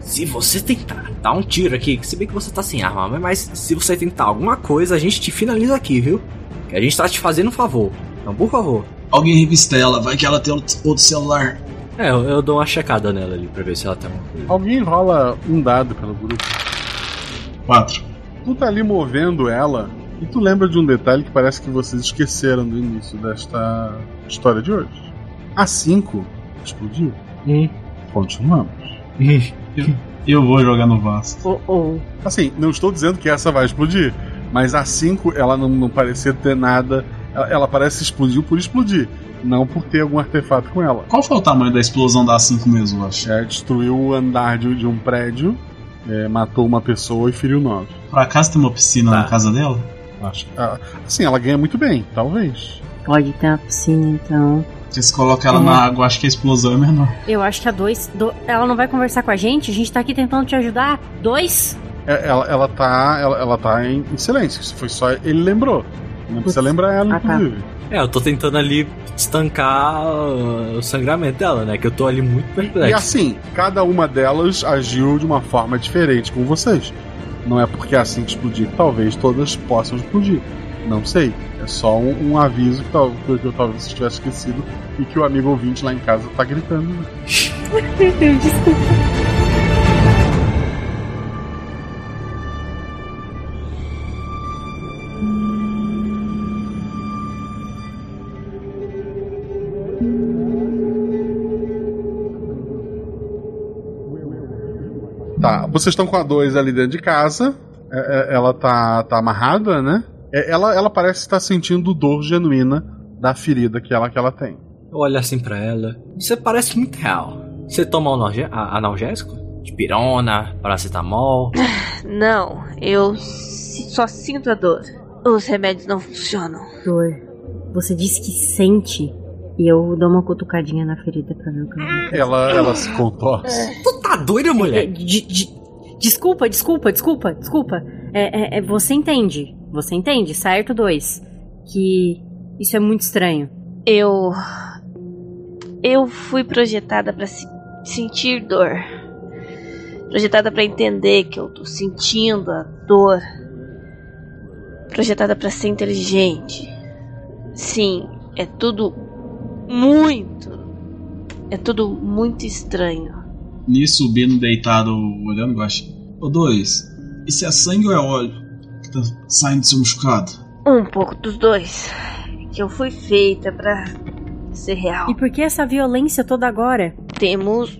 Se você tentar dar um tiro aqui, que se bem que você tá sem arma, mas se você tentar alguma coisa, a gente te finaliza aqui, viu? Que a gente tá te fazendo um favor. Então, por favor. Alguém revista ela, vai que ela tem outro celular. É, eu, eu dou uma checada nela ali pra ver se ela tem alguma coisa. alguém rola um dado pelo grupo. Quatro. Tu tá ali movendo ela e tu lembra de um detalhe que parece que vocês esqueceram do início desta história de hoje. A 5 explodiu. Hum. Continuamos. Eu, eu vou jogar no Vasco. Oh, oh. Assim, não estou dizendo que essa vai explodir, mas a 5 ela não, não parecia ter nada. Ela, ela parece explodiu por explodir, não por ter algum artefato com ela. Qual foi o tamanho da explosão da A5 mesmo, eu acho? É, destruiu o andar de, de um prédio, é, matou uma pessoa e feriu nove. Por acaso tem uma piscina Tá. na casa dela? Acho, ah, assim, ela ganha muito bem, talvez. Pode ter uma piscina então. Se coloca ela É. na água, acho que a explosão é menor. Eu acho que a 2. ela não vai conversar com a gente? A gente tá aqui tentando te ajudar. Dois? É, ela, ela tá, ela, ela tá em, em silêncio. Se foi só ele lembrou. Não precisa lembrar ela, Ah, tá. inclusive. É, eu tô tentando ali estancar uh, o sangramento dela, né? Que eu tô ali muito E perplexo. assim, cada uma delas agiu de uma forma diferente com vocês. Não é porque é assim que explodir, talvez todas possam explodir. Não sei. É só um, um aviso que, tal, que eu talvez tivesse esquecido e que o amigo ouvinte lá em casa tá gritando. né? Desculpa. Tá, vocês estão com a 2 ali dentro de casa. É, é, ela tá, tá amarrada, né? É, ela, ela parece estar sentindo dor genuína da ferida que ela, que ela tem. Eu olho assim pra ela. Você parece muito real. Você toma analgésico? Dipirona, paracetamol. Não, eu só sinto a dor. Os remédios não funcionam. Dor. Você disse que sente. E eu dou uma cutucadinha na ferida pra ver o que Ela, ela se contorce. Tu tá doida, mulher? É, de- de- desculpa, desculpa, desculpa, desculpa. É, é- é- você entende. Você entende, certo, dois? Que isso é muito estranho. Eu. Eu fui projetada pra se- sentir dor. Projetada pra entender que eu tô sentindo a dor. Projetada pra ser inteligente. Sim, é tudo muito. É tudo muito estranho. Nisso, o Bino deitado olhando, gosta. Ô, dois, isso é sangue ou é óleo que tá saindo do seu machucado? Um pouco dos dois. Que eu fui feita pra ser real. E por que essa violência toda agora? Temos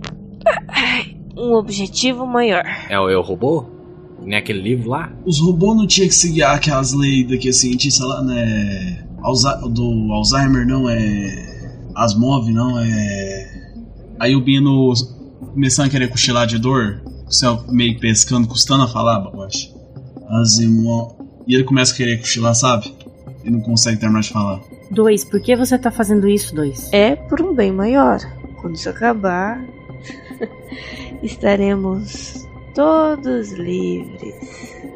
um objetivo maior. É o Eu Robô? Nem aquele livro lá? Os robôs não tinham que seguir aquelas leis daquele cientista lá, né? Alza- do Alzheimer, não é. Asmov, não é. Aí o Bino começando a querer cochilar de dor, você meio pescando, custando a falar, baixo. Asimov. E ele começa a querer cochilar, sabe? Ele não consegue terminar de falar. Dois, por que você tá fazendo isso, dois? É por um bem maior. Quando isso acabar, estaremos todos livres.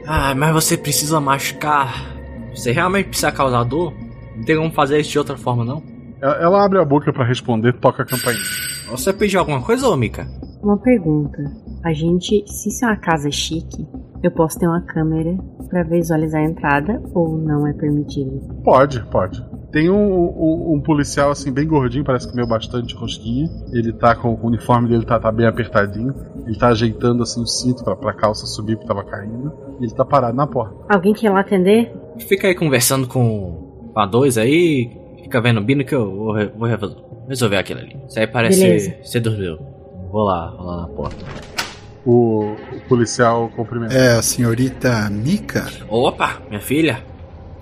Ah, mas você precisa machucar. Você realmente precisa causar dor? Não tem como fazer isso de outra forma, não? Ela, abre a boca pra responder, toca a campainha. Você pediu alguma coisa, ô Mika? Uma pergunta. A gente, se isso é uma casa chique, eu posso ter uma câmera pra visualizar a entrada ou não é permitido? Pode, pode. Tem um, um- um policial assim, bem gordinho, parece que comeu bastante rosquinha. Ele tá com o uniforme dele, tá, tá bem apertadinho. Ele tá ajeitando assim o cinto pra, pra calça subir porque tava caindo. E ele tá parado na porta. Alguém quer ir lá atender? Fica aí conversando com a dois aí, fica vendo o Bino que eu vou, vou resolver- aquilo ali. Isso aí parece Beleza. ser dormiu. Vou lá, vou lá na porta. O, o policial cumprimenta. É a senhorita Mika? Opa, minha filha.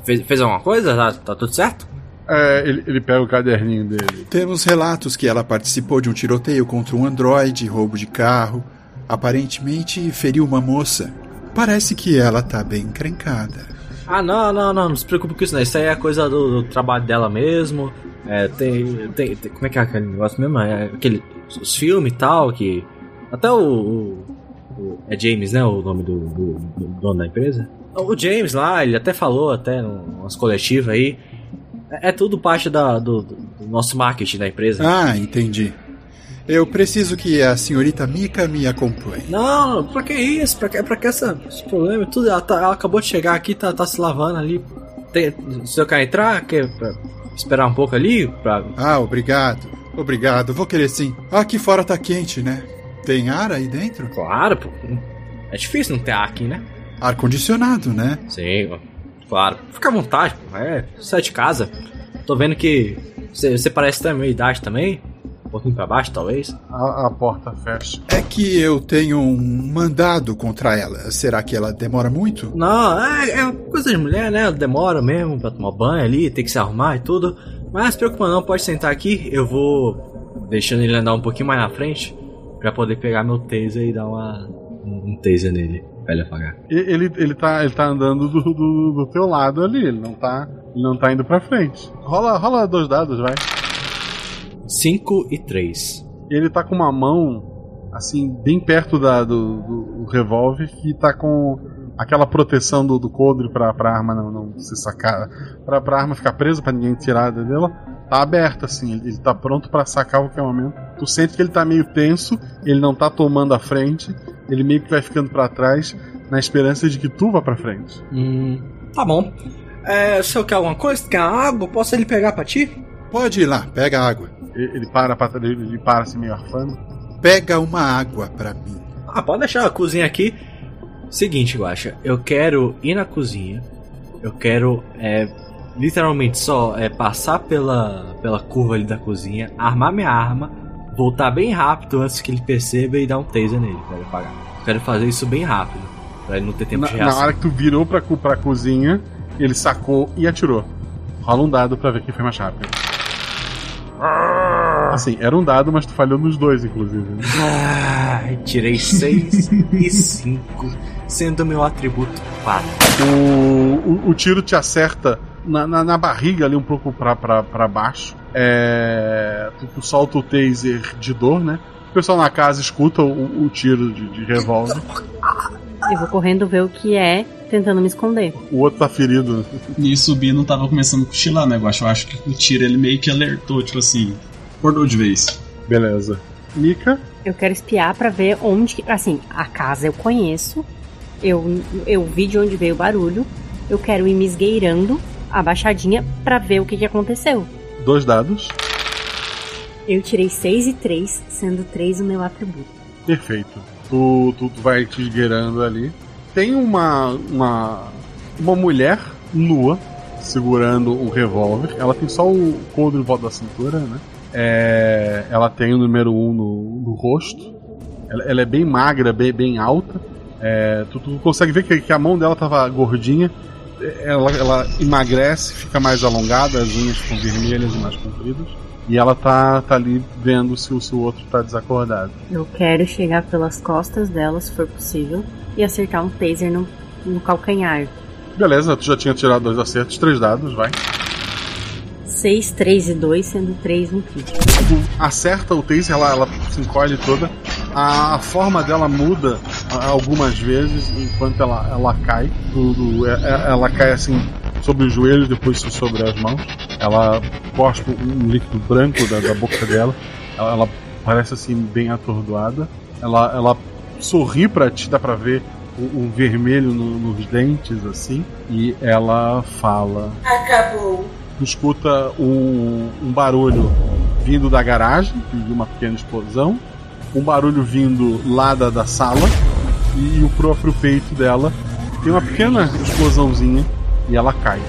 Fez, fez alguma coisa? Tá, tá tudo certo? É, ele, ele pega o caderninho dele. Temos relatos que ela participou de um tiroteio contra um androide, roubo de carro. Aparentemente feriu uma moça. Parece que ela tá bem encrencada. Ah, não, não, não, não se preocupe com isso, não. Isso aí é coisa do, do trabalho dela mesmo. É, tem, tem, tem- Como é que é aquele negócio mesmo? É aquele. Os filmes e tal, que. Até o. o- o- é James, né? O nome do, do- do dono da empresa? O James lá, ele até falou, até umas coletivas aí. É, é tudo parte da, do, do nosso marketing da empresa. Ah, entendi. Eu preciso que a senhorita Mika me acompanhe. Não, pra que isso? Pra que, pra que essa, esse problema? Tudo, ela, tá- ela acabou de chegar aqui, tá, tá se lavando ali. Tem, se eu quer entrar, quer pra esperar um pouco ali? Pra... Ah, obrigado. Obrigado, vou querer sim. Aqui fora tá quente, né? Tem ar aí dentro? Claro, pô. É difícil não ter ar aqui, né? Ar condicionado, né? Sim, claro. Fica à vontade, pô. É, sai de casa. Tô vendo que você parece ter a minha idade também. Um pouquinho pra baixo, talvez. A, a porta fecha. É que eu tenho um mandado contra ela. Será que ela demora muito? Não, é, é coisa de mulher, né? Demora mesmo pra tomar banho ali, tem que se arrumar e tudo. Mas se preocupa não, pode sentar aqui. Eu vou deixando ele andar um pouquinho mais na frente pra poder pegar meu taser e dar uma, um taser nele pra ele apagar. Ele, ele, tá, ele tá andando do, do, do teu lado ali, ele não tá, ele não tá indo pra frente. Rola, rola dois dados, vai. 5 e 3. Ele tá com uma mão, assim, bem perto da, do, do, do revólver, que tá com aquela proteção do, do coldre pra, pra arma não, não se sacar. Pra, pra arma ficar presa, pra ninguém tirar dela. Tá aberta, assim, ele, ele tá pronto pra sacar a qualquer momento. Tu sente que ele tá meio tenso, ele não tá tomando a frente, ele meio que vai ficando pra trás, na esperança de que tu vá pra frente. Hum, tá bom. É, se eu quer alguma coisa, quer água, posso ele pegar pra ti? Pode ir lá, pega água. Ele, ele para, pra- ele, ele para assim meio arfando. Pega uma água pra mim. Ah, pode deixar a cozinha aqui. Seguinte, Guaxa, eu quero ir na cozinha. Eu quero, é, literalmente só é, passar pela, pela curva ali da cozinha, armar minha arma, voltar bem rápido antes que ele perceba e dar um taser nele pra ele apagar. Quero fazer isso bem rápido, pra ele não ter tempo Na, de na reação. hora que tu virou pra, pra cozinha, ele sacou e atirou. Rola um dado pra ver quem foi mais rápido. Assim, era um dado, mas tu falhou nos dois, inclusive. Ah, tirei 6 e 5, sendo meu atributo 4. O, o, o tiro te acerta na, na, na barriga ali, um pouco pra, pra, pra baixo. É, tu, tu solta o taser de dor, né? O pessoal na casa escuta o, o tiro de, de revólver. Eu vou correndo ver o que é, tentando me esconder. O outro tá ferido. Nisso o Bino tava começando a cochilar o negócio. Eu acho que o tiro ele meio que alertou, tipo assim, acordou de vez. Beleza. Mika? Eu quero espiar pra ver onde. Assim, a casa eu conheço. Eu, eu vi de onde veio o barulho. Eu quero ir me esgueirando, abaixadinha, pra ver o que, que aconteceu. Dois dados. Eu tirei 6 e 3, sendo 3 o meu atributo. Perfeito. Tu, tu, tu vai te esgueirando ali. Tem uma, uma. Uma mulher nua segurando o revólver. Ela tem só o coldre em volta da cintura, né? É, ela tem o número 1 um no, no rosto. Ela, ela é bem magra, bem, bem alta. É, tu, tu consegue ver que, que a mão dela tava gordinha. Ela, ela emagrece, fica mais alongada, as unhas ficam vermelhas e mais compridas. E ela tá, tá ali vendo se o seu outro tá desacordado. Eu quero chegar pelas costas dela, se for possível, e acertar um taser no, no calcanhar. Beleza, tu já tinha tirado dois acertos, três dados, vai. 6, 3 e 2, sendo 3 um crítico. Acerta o taser, ela, ela se encolhe toda. A, a forma dela muda algumas vezes enquanto ela, ela cai. Tudo, é- é- ela cai assim sobre os joelhos, depois sobre as mãos. Ela cospe um líquido branco da, da boca dela. Ela, ela parece assim bem atordoada. Ela, ela sorri pra ti, dá pra ver um, um vermelho no- nos dentes assim. E ela fala. Acabou. Tu escuta um, um barulho vindo da garagem, de uma pequena explosão, um barulho vindo lá da, da sala, e o próprio peito dela tem uma pequena explosãozinha e ela cai.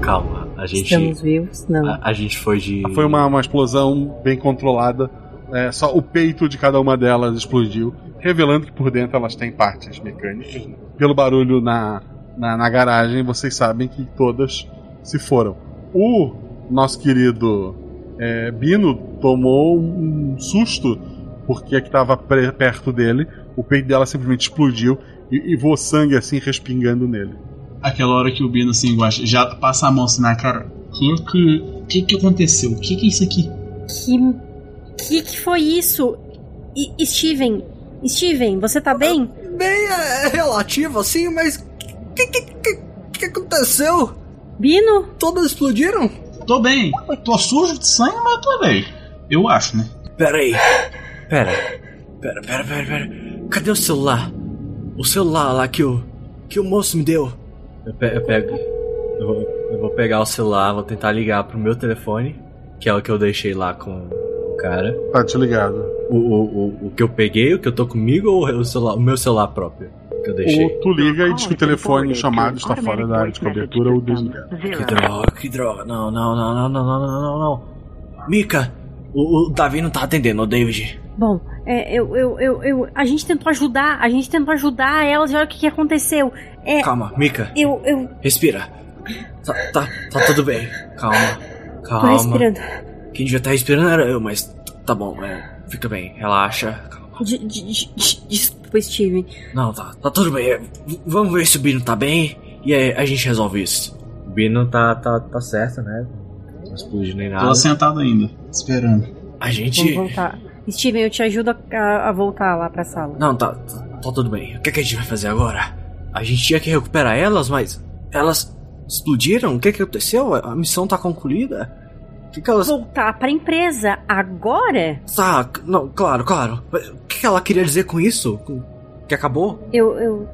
Calma, a gente. Estamos vivos? Não. A, a gente foi de. Foi uma, uma explosão bem controlada. é, só o peito de cada uma delas explodiu, revelando que por dentro elas têm partes mecânicas. né? Pelo barulho na, na, na garagem, vocês sabem que todas se foram. O nosso querido é, Bino tomou um susto porque a que estava perto dele, o peito dela simplesmente explodiu e, e voou sangue assim respingando nele. Aquela hora que o Bino assim, guacha, já passa a mão assim na cara. Que que, que, que aconteceu? O que, que é isso aqui? Que. Que que foi isso? E, Steven, Steven, você tá bem? Bem, é relativo assim, mas. O que, que, que, que aconteceu? Bino? Todas explodiram? Tô bem. Tô sujo de sangue, mas tô bem. Eu acho, né? Pera aí. Pera. Pera, pera, pera, pera. Cadê o celular? O celular lá que o. que o moço me deu. Eu, pe- eu pego. Eu vou, eu vou pegar o celular, vou tentar ligar pro meu telefone, que é o que eu deixei lá com o cara. Tá te ligado. O, o, o, o que eu peguei, o que eu tô comigo ou o, celular, o meu celular próprio? Ou tu liga e diz que o telefone chamado está fora da área de cobertura ou desligado. Que tá droga, que droga. Não, não, não, não, não, não, não, não. Mika, o, o Davi não tá atendendo, o David. Bom, é, eu, eu, eu, eu, a gente tentou ajudar, a gente tentou ajudar elas e olha o que, que aconteceu. É, Calma, Mika. Eu, eu. Respira. Tá, tá, tá tudo bem. Calma, calma. Tô respirando. Quem devia estar respirando era eu, mas tá bom, é, fica bem, relaxa. Calma. De, de, de, Desculpa, Steven. Não, tá, tá tudo bem. vamos ver se o Bino tá bem e aí a gente resolve isso. O Bino tá, tá, tá certo, né? Não explode nem nada. Tô sentado ainda, esperando. A gente. Vamos voltar. Steven, eu te ajudo a, a- a voltar lá pra sala. Não, tá, tá, tá tudo bem. O que, é que a gente vai fazer agora? A gente tinha que recuperar elas, mas elas explodiram? O que, é que aconteceu? A missão tá concluída? Que, que elas. Voltar pra empresa agora? Tá, não, claro, claro. Mas O que, ela queria dizer com isso? Que acabou? Eu, eu,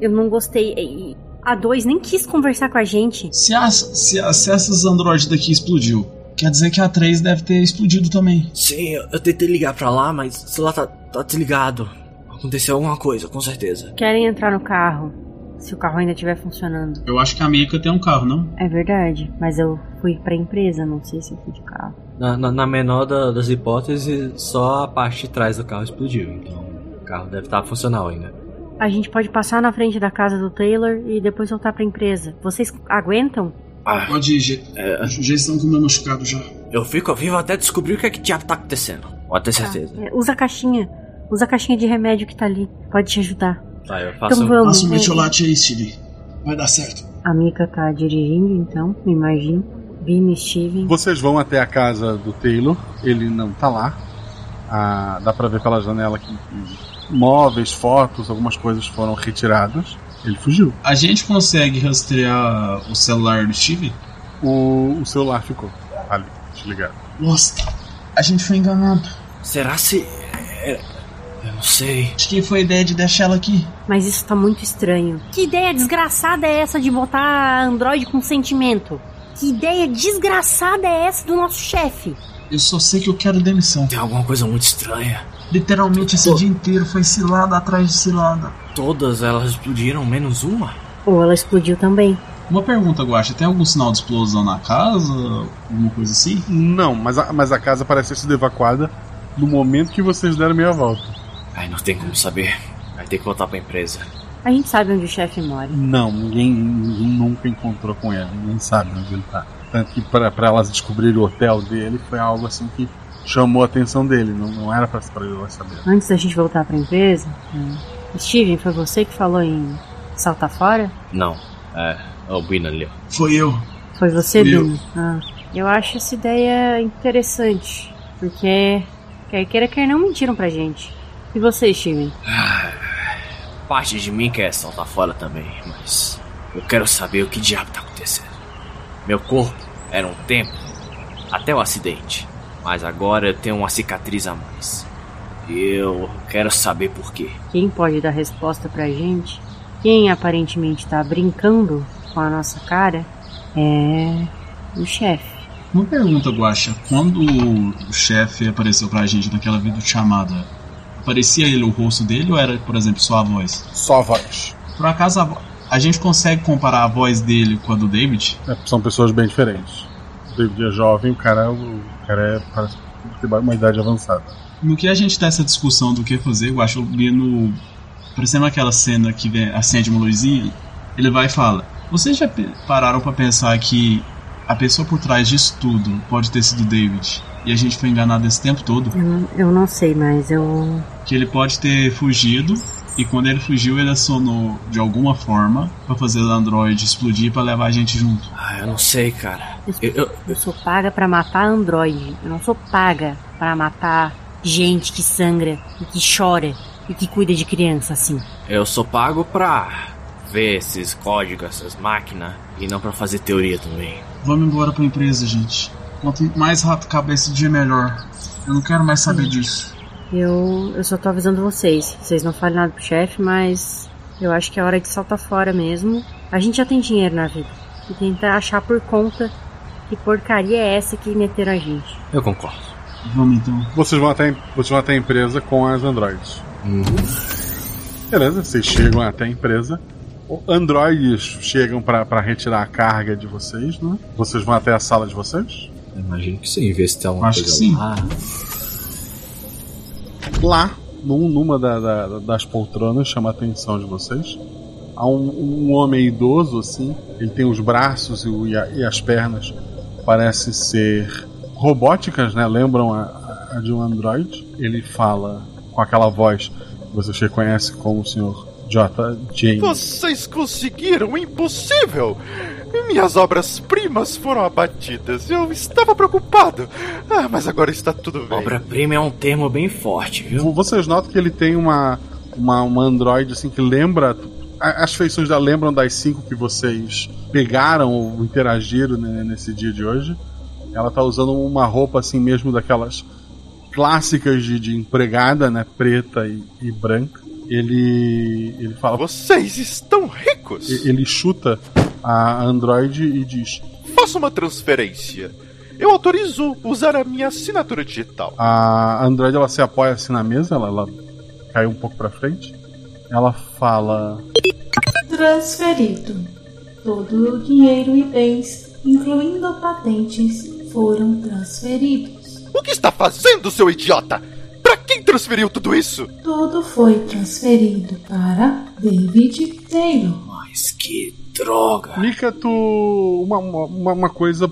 eu não gostei. A dois nem quis conversar com a gente. Se, as, se, as- se essas androides daqui explodiu, quer dizer que a 3 deve ter explodido também. Sim, eu, eu tentei ligar pra lá, mas o celular tá, tá desligado. Aconteceu alguma coisa, com certeza. Querem entrar no carro. Se o carro ainda estiver funcionando. Eu acho que a Mika tem um carro, não? É verdade, mas eu fui pra empresa, não sei se eu fui de carro. Na, na, na menor da- das hipóteses, só a parte de trás do carro explodiu. Então o carro deve estar funcional ainda. A gente pode passar na frente da casa do Taylor e depois voltar pra empresa. Vocês aguentam? Ah, Pode ir, já, é, já estão com o meu machucado já. eu fico vivo até descobrir o que é que diabo tá acontecendo. Pode ter certeza. É, usa a caixinha. Usa a caixinha de remédio que tá ali. Pode te ajudar. Tá, eu Então vamos. Passa É, metiolate aí, Steve. Vai dar certo. A Mika tá dirigindo, então, me imagino. Vini, Steven. Vocês vão até a casa do Taylor, ele não tá lá. Ah, dá pra ver pela janela que que móveis, fotos, algumas coisas foram retiradas. Ele fugiu. A gente consegue rastrear o celular do Steve? O, o celular ficou ali, desligado. Nossa, a gente foi enganado. Será se. Eu não sei. Acho que foi a ideia de deixar ela aqui. Mas isso tá muito estranho. Que ideia desgraçada é essa de botar Android com sentimento? Que ideia desgraçada é essa do nosso chefe? Eu só sei que eu quero demissão. Tem alguma coisa muito estranha. Literalmente esse dia inteiro foi cilada atrás de cilada. Todas elas explodiram, menos uma? Ou ela explodiu também. Uma pergunta, Guacha, tem algum sinal de explosão na casa? Alguma coisa assim? Não, mas a, mas a casa parece ter sido evacuada no momento que vocês deram meia volta. Ai, não tem como saber. Vai ter que voltar pra empresa. A gente sabe onde o chefe mora. Não, ninguém, ninguém nunca encontrou com ele, ninguém sabe onde ele tá. Tanto que pra, pra elas descobrirem o hotel dele foi algo assim que chamou a atenção dele, não, não era pra, pra elas saber. Antes da gente voltar pra empresa, hum, Steven, foi você que falou em saltar fora? Não, é. é o Bina ali, ó. Foi eu. Foi você. Bini? Ah, eu acho essa ideia interessante. Porque quer queira, quer não mentiram pra gente. E você, Steven? Parte de mim quer saltar fora também, mas. Eu quero saber o que diabo tá acontecendo. Meu corpo era um templo até o acidente, mas agora eu tenho uma cicatriz a mais. E eu quero saber por quê. Quem pode dar resposta pra gente? Quem aparentemente tá brincando com a nossa cara é o chefe. Uma pergunta, Guacha. Quando o chefe apareceu pra gente naquela videochamada, aparecia ele o rosto dele ou era, por exemplo, só a voz? Só a voz. Por acaso a, vo- a gente consegue comparar a voz dele com a do David? É, são pessoas bem diferentes. O David é jovem, o cara, o cara é, parece ter uma idade avançada. No que a gente tá essa discussão do que fazer, eu acho o Bino. Parecendo aquela cena que vem- acende uma luzinha, ele vai e fala: Vocês já pararam pra pensar que a pessoa por trás disso tudo pode ter sido o David? E a gente foi enganado esse tempo todo? Eu, eu não sei, mas eu. Que ele pode ter fugido e quando ele fugiu, ele acionou de alguma forma pra fazer o Android explodir pra levar a gente junto. Ah, eu não sei, cara. Eu, Eu, eu- eu sou paga pra matar Android. Eu não sou paga pra matar gente que sangra e que chora e que cuida de criança assim. eu sou pago pra ver esses códigos, essas máquinas, e não pra fazer teoria também. Vamos embora pra empresa, gente. Quanto mais rato cabeça, dia melhor. Eu não quero mais saber disso. Eu, eu só tô avisando vocês. Vocês não falem nada pro chefe, mas eu acho que é hora de saltar fora mesmo. A gente já tem dinheiro na vida. E tentar achar por conta que porcaria é essa que meteram a gente. Eu concordo. Vamos então. Vocês vão até, vocês vão até a empresa com as androides. Beleza, vocês chegam até a empresa. Androides chegam pra retirar a carga de vocês, né? Vocês vão até a sala de vocês? Imagino que sim, ver se tem alguma Acho coisa que sim. lá. Lá, num- numa da- da- das poltronas, chama a atenção de vocês. Há um, um homem idoso, assim. Ele tem os braços e, o- e a- e as pernas parecem ser robóticas, né? Lembram a, a de um android. Ele fala com aquela voz que vocês reconhecem como o senhor J. James. Vocês conseguiram impossível! Minhas obras-primas foram abatidas. Eu estava preocupado. Ah, mas agora está tudo bem. Obra-prima é um termo bem forte, viu? Vocês notam que ele tem uma, uma, uma android assim que lembra. As feições dela lembram das cinco que vocês pegaram ou interagiram né, nesse dia de hoje. Ela tá usando uma roupa assim mesmo daquelas clássicas de, de empregada, né? Preta e, e branca. Ele. ele fala. Vocês estão ricos! Ele chuta a android e diz: Faça uma transferência. Eu autorizo usar a minha assinatura digital. A Android ela se apoia assim na mesa, ela, ela cai um pouco pra frente. Ela fala: Transferido. Todo o dinheiro e bens, incluindo patentes, foram transferidos. O que está fazendo, seu idiota? Pra quem transferiu tudo isso? Tudo foi transferido para David Taylor. Mas que droga. Mika, tu. Uma, uma, uma coisa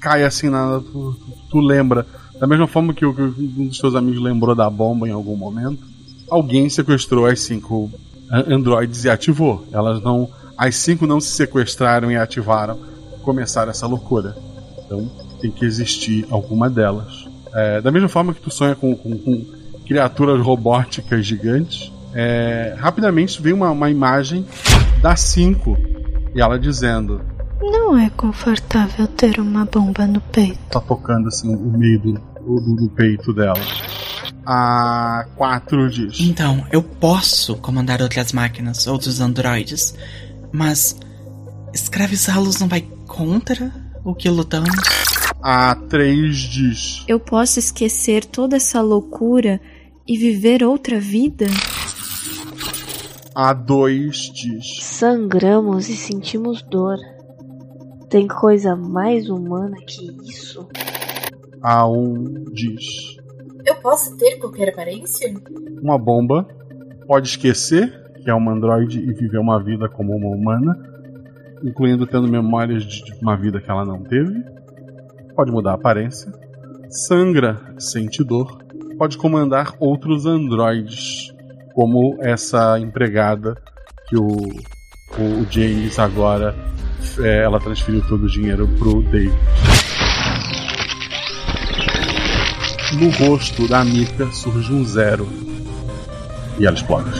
cai assim na. Tu, tu lembra. Da mesma forma que, o- que um dos seus amigos lembrou da bomba em algum momento, alguém sequestrou as cinco androides e ativou. Elas não. As cinco não se sequestraram e ativaram, começaram essa loucura. Então tem que existir alguma delas. É, da mesma forma que tu sonha com, com- com criaturas robóticas gigantes, é, rapidamente vem uma, uma imagem da 5 e ela dizendo: Não é confortável ter uma bomba no peito. tá tocando assim o meio do, do, do peito dela. A 4 diz: Então, eu posso comandar outras máquinas, outros androides, mas escravizá-los não vai contra o que lutamos? A 3 diz: Eu posso esquecer toda essa loucura e viver outra vida? A 2 diz: Sangramos e sentimos dor. Tem coisa mais humana que isso? A 1 diz: Eu posso ter qualquer aparência? Uma bomba pode esquecer que é uma androide e viver uma vida como uma humana, incluindo tendo memórias de de uma vida que ela não teve. Pode mudar a aparência. Sangra, sente dor. Pode comandar outros androides, como essa empregada que o, o James agora é, ela transferiu todo o dinheiro pro David. No rosto da Mika surge um zero e ela explode.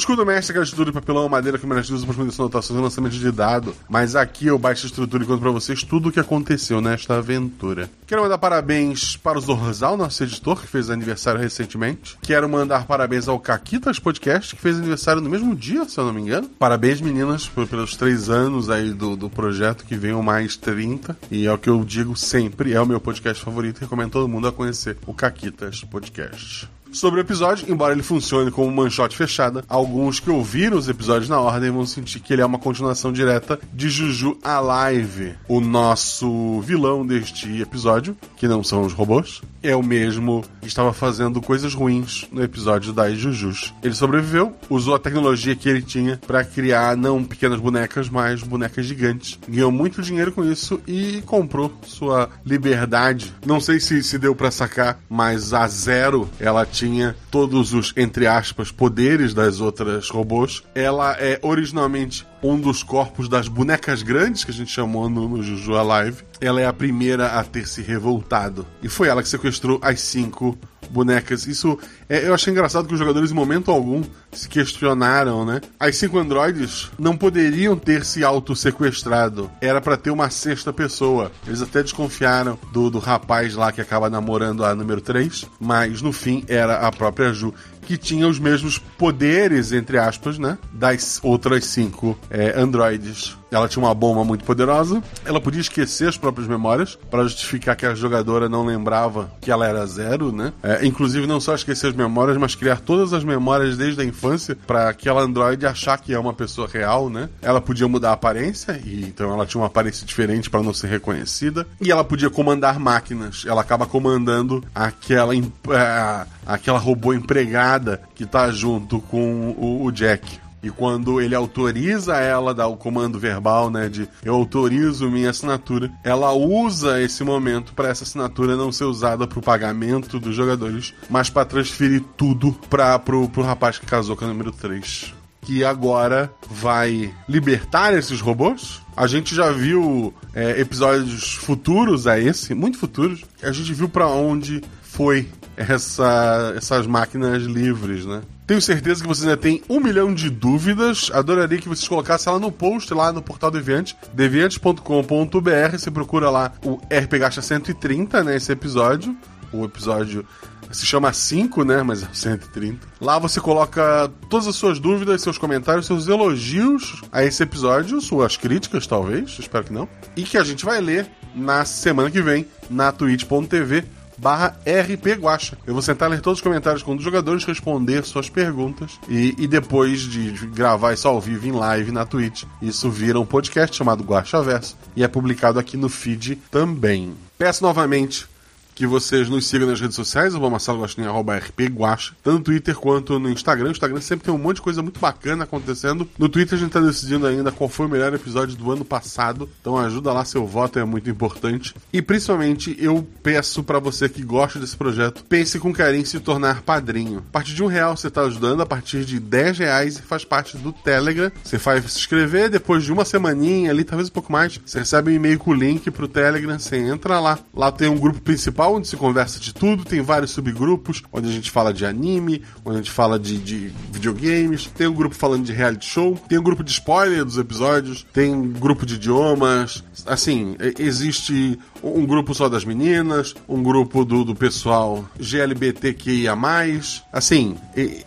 Escudo mestre é aquela estrutura de papelão madeira que o usa para esconder anotações e lançamento de dado. Mas aqui eu baixo a estrutura e conto pra vocês tudo o que aconteceu nesta aventura. Quero mandar parabéns para o Zorzal, nosso editor, que fez aniversário recentemente. Quero mandar parabéns ao Caquitas Podcast, que fez aniversário no mesmo dia, se eu não me engano. Parabéns, meninas, por- pelos três anos aí do, do projeto, que venham mais 30. E é o que eu digo sempre, é o meu podcast favorito. Recomendo todo mundo a conhecer o Caquitas Podcast. Sobre o episódio, embora ele funcione como manchote fechada, alguns que ouviram os episódios na ordem vão sentir que ele é uma continuação direta de Juju Alive. O nosso vilão deste episódio, que não são os robôs, é o mesmo que estava fazendo coisas ruins no episódio das Jujus. Ele sobreviveu, usou a tecnologia que ele tinha para criar não pequenas bonecas, mas bonecas gigantes. Ganhou muito dinheiro com isso e comprou sua liberdade. Não sei se se deu para sacar, mas a Zero, ela tinha todos os entre aspas poderes das outras robôs. Ela é originalmente um dos corpos das bonecas grandes que a gente chamou no, no Juju Alive. Ela é a primeira a ter se revoltado. E foi ela que sequestrou as cinco bonecas. Isso é, eu achei engraçado que os jogadores, em momento algum, se questionaram, né? As cinco androides não poderiam ter se auto-sequestrado. Era pra ter uma sexta pessoa. Eles até desconfiaram do, do rapaz lá que acaba namorando a número 3, mas no fim era a própria Ju. Que tinha os mesmos poderes, entre aspas, né? Das outras cinco é, androides. Ela tinha uma bomba muito poderosa. Ela podia esquecer as próprias memórias para justificar que a jogadora não lembrava que ela era zero, né? É, inclusive, não só esquecer as memórias, mas criar todas as memórias desde a infância para aquela androide achar que é uma pessoa real, né? Ela podia mudar a aparência, e então ela tinha uma aparência diferente para não ser reconhecida. E ela podia comandar máquinas. Ela acaba comandando aquela, é, aquela robô empregada que tá junto com o Jack. E quando ele autoriza ela dar o comando verbal, né, de eu autorizo minha assinatura, ela usa esse momento para essa assinatura não ser usada para o pagamento dos jogadores, mas para transferir tudo para pro, pro rapaz que casou com a número 3. Que agora vai libertar esses robôs. A gente já viu é, episódios futuros a esse, muito futuros. A gente viu para onde foi essa, essas máquinas livres, né? Tenho certeza que vocês ainda têm um milhão de dúvidas. Adoraria que vocês colocassem ela no post lá no portal Deviante, deviante.com.br. Você procura lá o RP Gacha 130, né? Esse episódio. O episódio se chama 5, né? Mas é 130. Lá você coloca todas as suas dúvidas, seus comentários, seus elogios a esse episódio, suas críticas, talvez, espero que não. E que a gente vai ler na semana que vem na twitch.tv barra RP Guacha. Eu vou sentar ler todos os comentários com dos jogadores, responder suas perguntas e, e depois de gravar isso ao vivo em live na Twitch, isso vira um podcast chamado Guacha Verso e é publicado aqui no feed também. Peço novamente que vocês nos sigam nas redes sociais, arroba Marcelo arroba RP tanto no Twitter quanto no Instagram. O Instagram sempre tem um monte de coisa muito bacana acontecendo. No Twitter a gente tá decidindo ainda qual foi o melhor episódio do ano passado, então ajuda lá, seu voto é muito importante. E principalmente eu peço para você que gosta desse projeto, pense com carinho em se tornar padrinho. A partir de um real você tá ajudando, a partir de 10 reais você faz parte do Telegram. Você faz se inscrever, depois de uma semaninha ali, talvez um pouco mais, você recebe um e-mail com o link pro Telegram, você entra lá. Lá tem um grupo principal onde se conversa de tudo, tem vários subgrupos, onde a gente fala de anime, onde a gente fala de, de videogames, tem um grupo falando de reality show, tem um grupo de spoiler dos episódios, tem um grupo de idiomas, assim, existe um grupo só das meninas, um grupo do, do pessoal GLBTQIA+, assim,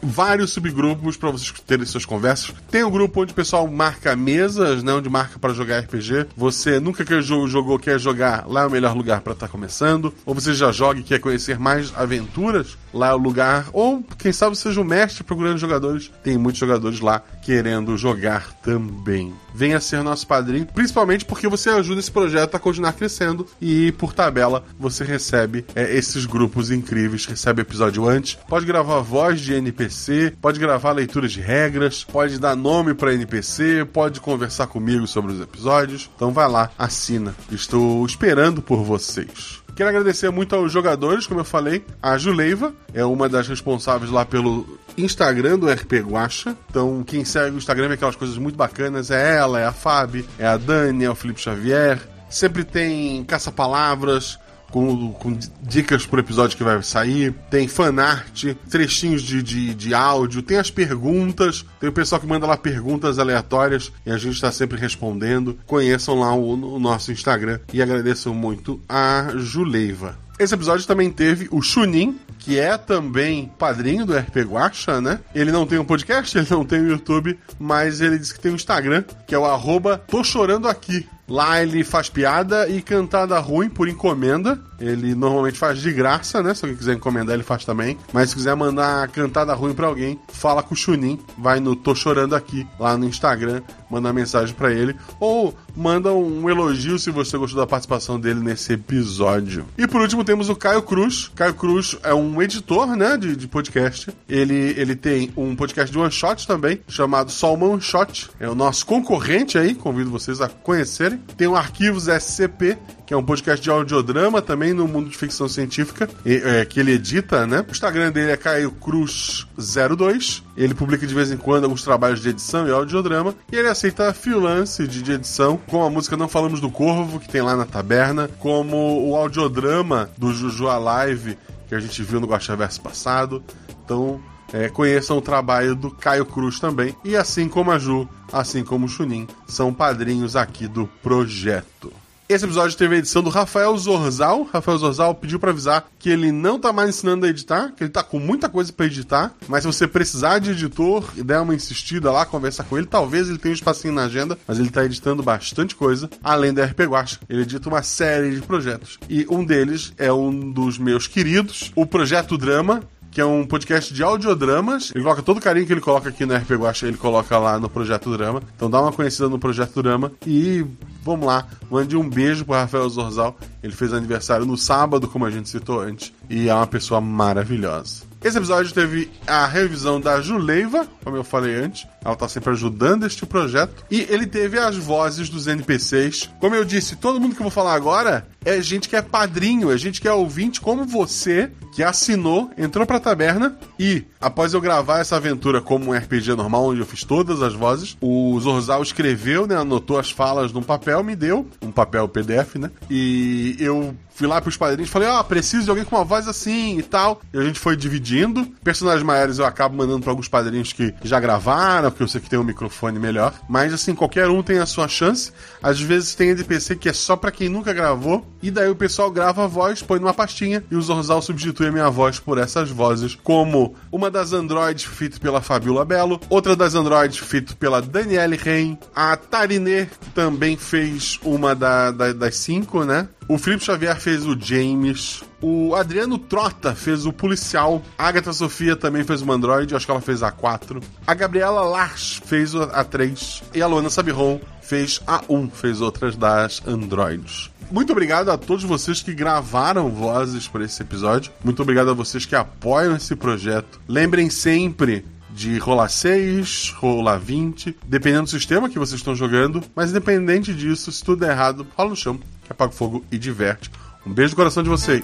vários subgrupos para vocês terem suas conversas. Tem um grupo onde o pessoal marca mesas, né, onde marca para jogar RPG. Você nunca que jogou quer jogar, lá é o melhor lugar para estar tá começando. Ou você já joga e quer conhecer mais aventuras, lá é o lugar. Ou quem sabe seja o mestre procurando jogadores. Tem muitos jogadores lá querendo jogar também. Venha ser nosso padrinho, principalmente porque você ajuda esse projeto a continuar crescendo e por tabela você recebe é, esses grupos incríveis, recebe episódio antes, pode gravar voz de NPC, pode gravar leitura de regras, pode dar nome para NPC, pode conversar comigo sobre os episódios. Então vai lá, assina. Estou esperando por vocês. Quero agradecer muito aos jogadores, como eu falei. A Juleiva é uma das responsáveis lá pelo Instagram do RP Guacha. Então, quem segue o Instagram vê aquelas coisas muito bacanas. É ela, é a Fábio, é a Dani, é o Felipe Xavier. Sempre tem caça-palavras, com, com, dicas pro episódio que vai sair, tem fanart, trechinhos de, de, de, áudio, tem as perguntas, tem o pessoal que manda lá perguntas aleatórias e a gente está sempre respondendo. Conheçam lá o, o nosso Instagram e agradeço muito a Juleiva. Esse episódio também teve o Chunin, que é também padrinho do RP Guacha, né? Ele não tem um podcast, ele não tem um YouTube, mas ele disse que tem um Instagram, que é o arroba Tô Chorando Aqui. Lá ele faz piada e cantada ruim por encomenda. Ele normalmente faz de graça, né? Se alguém quiser encomendar, ele faz também. Mas se quiser mandar cantada ruim para alguém, fala com o Chunin. Vai no Tô Chorando Aqui, lá no Instagram, manda mensagem para ele. Ou manda um elogio se você gostou da participação dele nesse episódio. E por último temos o Caio Cruz. Caio Cruz é um editor, né? De, de podcast. Ele, ele tem um podcast de one shot também, chamado Salmon Shot. É o nosso concorrente aí. Convido vocês a conhecerem. Tem o Arquivos SCP, que é um podcast de audiodrama também no mundo de ficção científica, e, é, que ele edita, né? O Instagram dele é Caio Cruz02. Ele publica de vez em quando alguns trabalhos de edição e audiodrama. E ele aceita freelance de, de edição, como a música Não Falamos do Corvo, que tem lá na taberna, como o audiodrama do Juju Live, que a gente viu no Guaxaverso passado. Então, é, conheçam o trabalho do Caio Cruz também. E assim como a Ju, assim como o Chunin, são padrinhos aqui do projeto. Esse episódio teve a edição do Rafael Zorzal. Rafael Zorzal pediu para avisar que ele não tá mais ensinando a editar, que ele tá com muita coisa para editar, mas se você precisar de editor e der uma insistida lá, conversar com ele, talvez ele tenha um espacinho na agenda, mas ele tá editando bastante coisa, além da RP Guacha. Ele edita uma série de projetos. E um deles é um dos meus queridos, o Projeto Drama, que é um podcast de audiodramas. Ele coloca todo o carinho que ele coloca aqui no RP Guacha, ele coloca lá no Projeto Drama. Então dá uma conhecida no Projeto Drama e vamos lá, mande um beijo pro Rafael Zorzal. Ele fez aniversário no sábado, como a gente citou antes, e é uma pessoa maravilhosa. Esse episódio teve a revisão da Juleiva, como eu falei antes. Ela tá sempre ajudando este projeto. E ele teve as vozes dos NPCs. Como eu disse, todo mundo que eu vou falar agora é gente que é padrinho, é gente que é ouvinte como você, que assinou, entrou pra taberna e, após eu gravar essa aventura como um RPG normal, onde eu fiz todas as vozes, o Zorzal escreveu, né, anotou as falas num papel, me deu, um papel PDF, né, e eu fui lá pros padrinhos falei, ó, oh, preciso de alguém com uma voz assim e tal. E a gente foi dividindo. Personagens maiores eu acabo mandando pra alguns padrinhos que já gravaram, porque eu sei que tem um microfone melhor. Mas assim, qualquer um tem a sua chance. Às vezes tem NPC que é só para quem nunca gravou. E daí o pessoal grava a voz, põe numa pastinha e o Zorzal substitui a minha voz por essas vozes. Como uma das androids feita pela Fabiola Belo, outra das androids feita pela Daniele Rein. A Tarinê também fez uma da, da, das cinco, né? O Felipe Xavier fez o James. O Adriano Trota fez o policial. A Agatha Sofia também fez o Android. Acho que ela fez a 4. A Gabriela Lars fez a 3. E a Luana Sabiron fez a 1. Fez outras das Androids. Muito obrigado a todos vocês que gravaram vozes para esse episódio. Muito obrigado a vocês que apoiam esse projeto. Lembrem sempre de rolar 6, rolar 20, dependendo do sistema que vocês estão jogando. Mas independente disso, se tudo der errado, rola no chão apaga o fogo e diverte. Um beijo no coração de vocês.